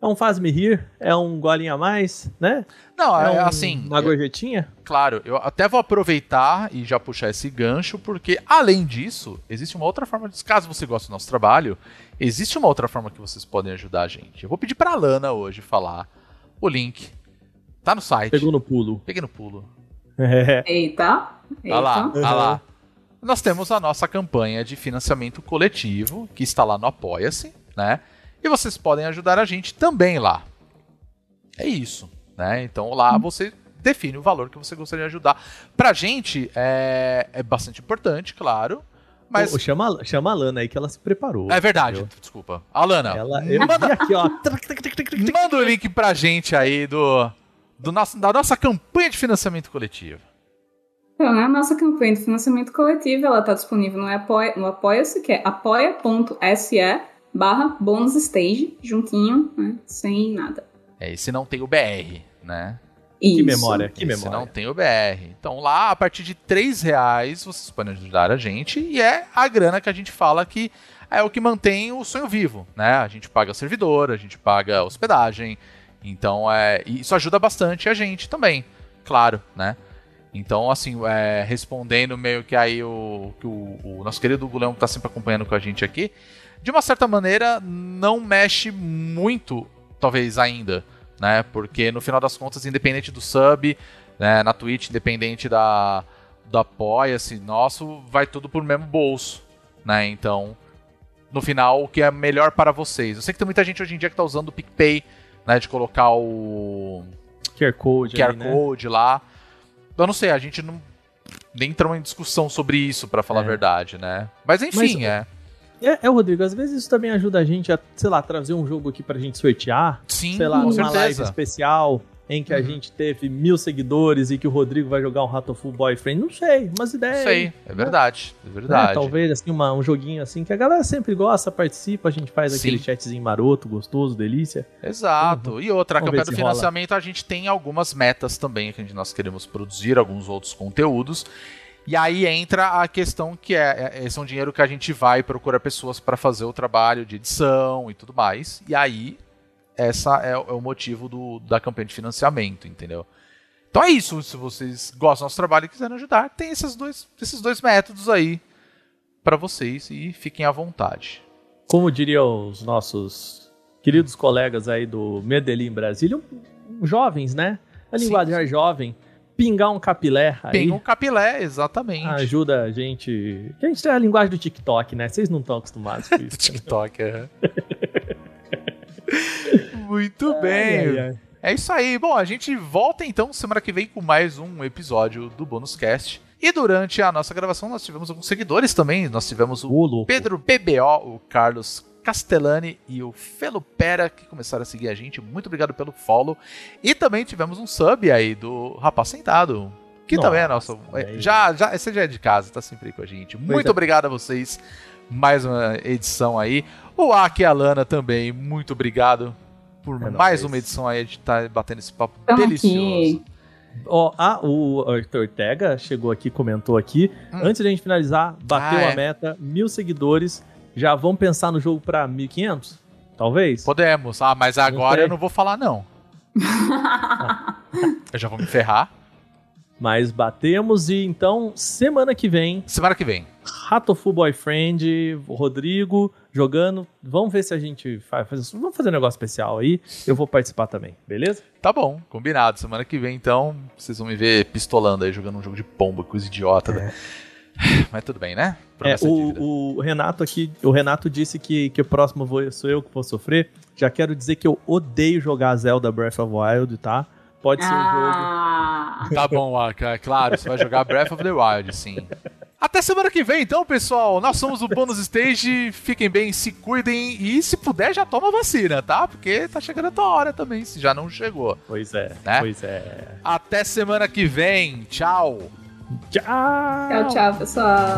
é um faz-me rir, é um golinho a mais, né? Não, é, é um- assim, Uma gorjetinha. claro, eu até vou aproveitar e já puxar esse gancho, porque além disso, existe uma outra forma, de, caso você goste do nosso trabalho, existe uma outra forma que vocês podem ajudar a gente. Eu vou pedir pra Lana hoje falar o link. Tá no site. Pegou no pulo. Peguei no pulo. É. <laughs> Eita. Olha lá, olha lá. Uhum. Nós temos a nossa campanha de financiamento coletivo, que está lá no Apoia-se, né? E vocês podem ajudar a gente também lá. É isso, né? Então lá você define o valor que você gostaria de ajudar. Pra gente é, é bastante importante, claro, mas... Ô, chama, chama a Lana aí que ela se preparou. É verdade, entendeu? desculpa. Alana, Ela, eu manda, aqui, ó. <laughs> manda o link pra gente aí do, do nosso, da nossa campanha de financiamento coletivo. Então, né, a nossa campanha de financiamento coletivo, ela está disponível no Apoia- no Apoia-se, que é apoia.se barra bonusstage, juntinho, né, sem nada. É, e se não tem o BR, né? Isso. Que memória, que memória. não tem o BR. Então lá, a partir de 3 reais, vocês podem ajudar a gente. E é a grana que a gente fala que é o que mantém o sonho vivo, né? A gente paga servidor, a gente paga hospedagem. Então, é, isso ajuda bastante a gente também, claro, né? Então, assim, é, respondendo meio que aí o que o, o nosso querido Gulão que tá sempre acompanhando com a gente aqui, de uma certa maneira, não mexe muito, talvez ainda, né? Porque no final das contas, independente do sub, né, na Twitch, independente da do apoia-se nosso, vai tudo pro mesmo bolso, né? Então, no final, o que é melhor para vocês. Eu sei que tem muita gente hoje em dia que tá usando o PicPay, né, de colocar o QR Code. QR ali, né? Code lá. Eu não sei, a gente não nem entrou em discussão sobre isso, pra falar É. a verdade, né? Mas enfim, Mas- é. É, é, Rodrigo, às vezes isso também ajuda a gente a, sei lá, trazer um jogo aqui pra gente sortear. Sim, sei lá, com numa live certeza. especial em que a Uhum. gente teve mil seguidores e que o Rodrigo vai jogar um Ratoful Boyfriend. Não sei, umas ideias. Aí, é verdade, é né? verdade. Talvez assim, uma- um joguinho assim que a galera sempre gosta, participa, a gente faz Sim. aquele chatzinho maroto, gostoso, delícia. Exato. E outra, a campanha do se rola. financiamento, a gente tem algumas metas também que a gente- nós queremos produzir, alguns outros conteúdos. E aí entra a questão que é, é- esse é um dinheiro que a gente vai procurar pessoas para fazer o trabalho de edição e tudo mais. E aí, essa é, o- é o motivo do- da campanha de financiamento, entendeu? Então é isso. Se vocês gostam do nosso trabalho e quiserem ajudar, tem esses dois, esses dois métodos aí para vocês e fiquem à vontade. Como diriam os nossos queridos colegas aí do Medellín Brasília, jovens, né? A linguagem pingar pingar um capilé aí. Tem um capilé, exatamente. Ajuda a gente. A gente tem a linguagem do TikTok, né? Vocês não estão acostumados com <laughs> isso. TikTok, é. Muito Ai, bem. ai. É isso aí. Bom, a gente volta então semana que vem com mais um episódio do Bônus Cast. E durante a nossa gravação nós tivemos alguns seguidores também. Nós tivemos o louco. Pedro BBO, o Carlos Castellani e o Felupera que começaram a seguir a gente. Muito obrigado pelo follow. E também tivemos um sub aí do Rapaz Sentado. Que Nossa, também é nosso. velho. Já, já, esse já é de casa, tá sempre aí com a gente. Muito é. obrigado a vocês. Mais uma edição aí. O Aki e a Lana também, muito obrigado por É mais nóis. uma edição aí. A gente tá batendo esse papo Tamo delicioso. Ó, ah, o Arthur Ortega chegou aqui, comentou aqui. Hum. Antes de a gente finalizar, bateu Ah, é. a meta, mil seguidores. Já vamos pensar no jogo pra 1500? Talvez? Podemos. Ah, mas agora eu não vou falar, não. <laughs> eu já vou me ferrar. Mas batemos e então, semana que vem, Semana que vem. Ratofu Boyfriend, Rodrigo jogando. Vamos ver se a gente faz. Vamos fazer um negócio especial aí. Eu vou participar também, beleza? Tá bom, combinado. Semana que vem, então, vocês vão me ver pistolando aí, jogando um jogo de pomba, coisa idiota. né? Mas tudo bem, né? É, o, o Renato aqui, o Renato disse que, que o próximo vou, sou eu que vou sofrer. Já quero dizer que eu odeio jogar Zelda Breath of the Wild, tá? Pode ser um jogo. Ah, Tá bom, Aka, claro, você vai jogar Breath of the Wild, sim. Até semana que vem, então, pessoal. Nós somos o Bônus Stage. Fiquem bem, se cuidem e, se puder, já toma vacina, tá? Porque tá chegando a tua hora também, se já não chegou. Pois é, Né? pois é. Até semana que vem. Tchau. Tchau! tchau, tchau, pessoal.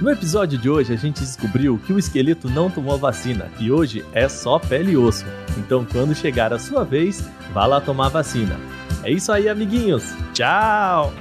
No episódio de hoje, a gente descobriu que o esqueleto não tomou vacina e hoje é só pele e osso. Então, quando chegar a sua vez, vá lá tomar vacina. É isso aí, amiguinhos. Tchau!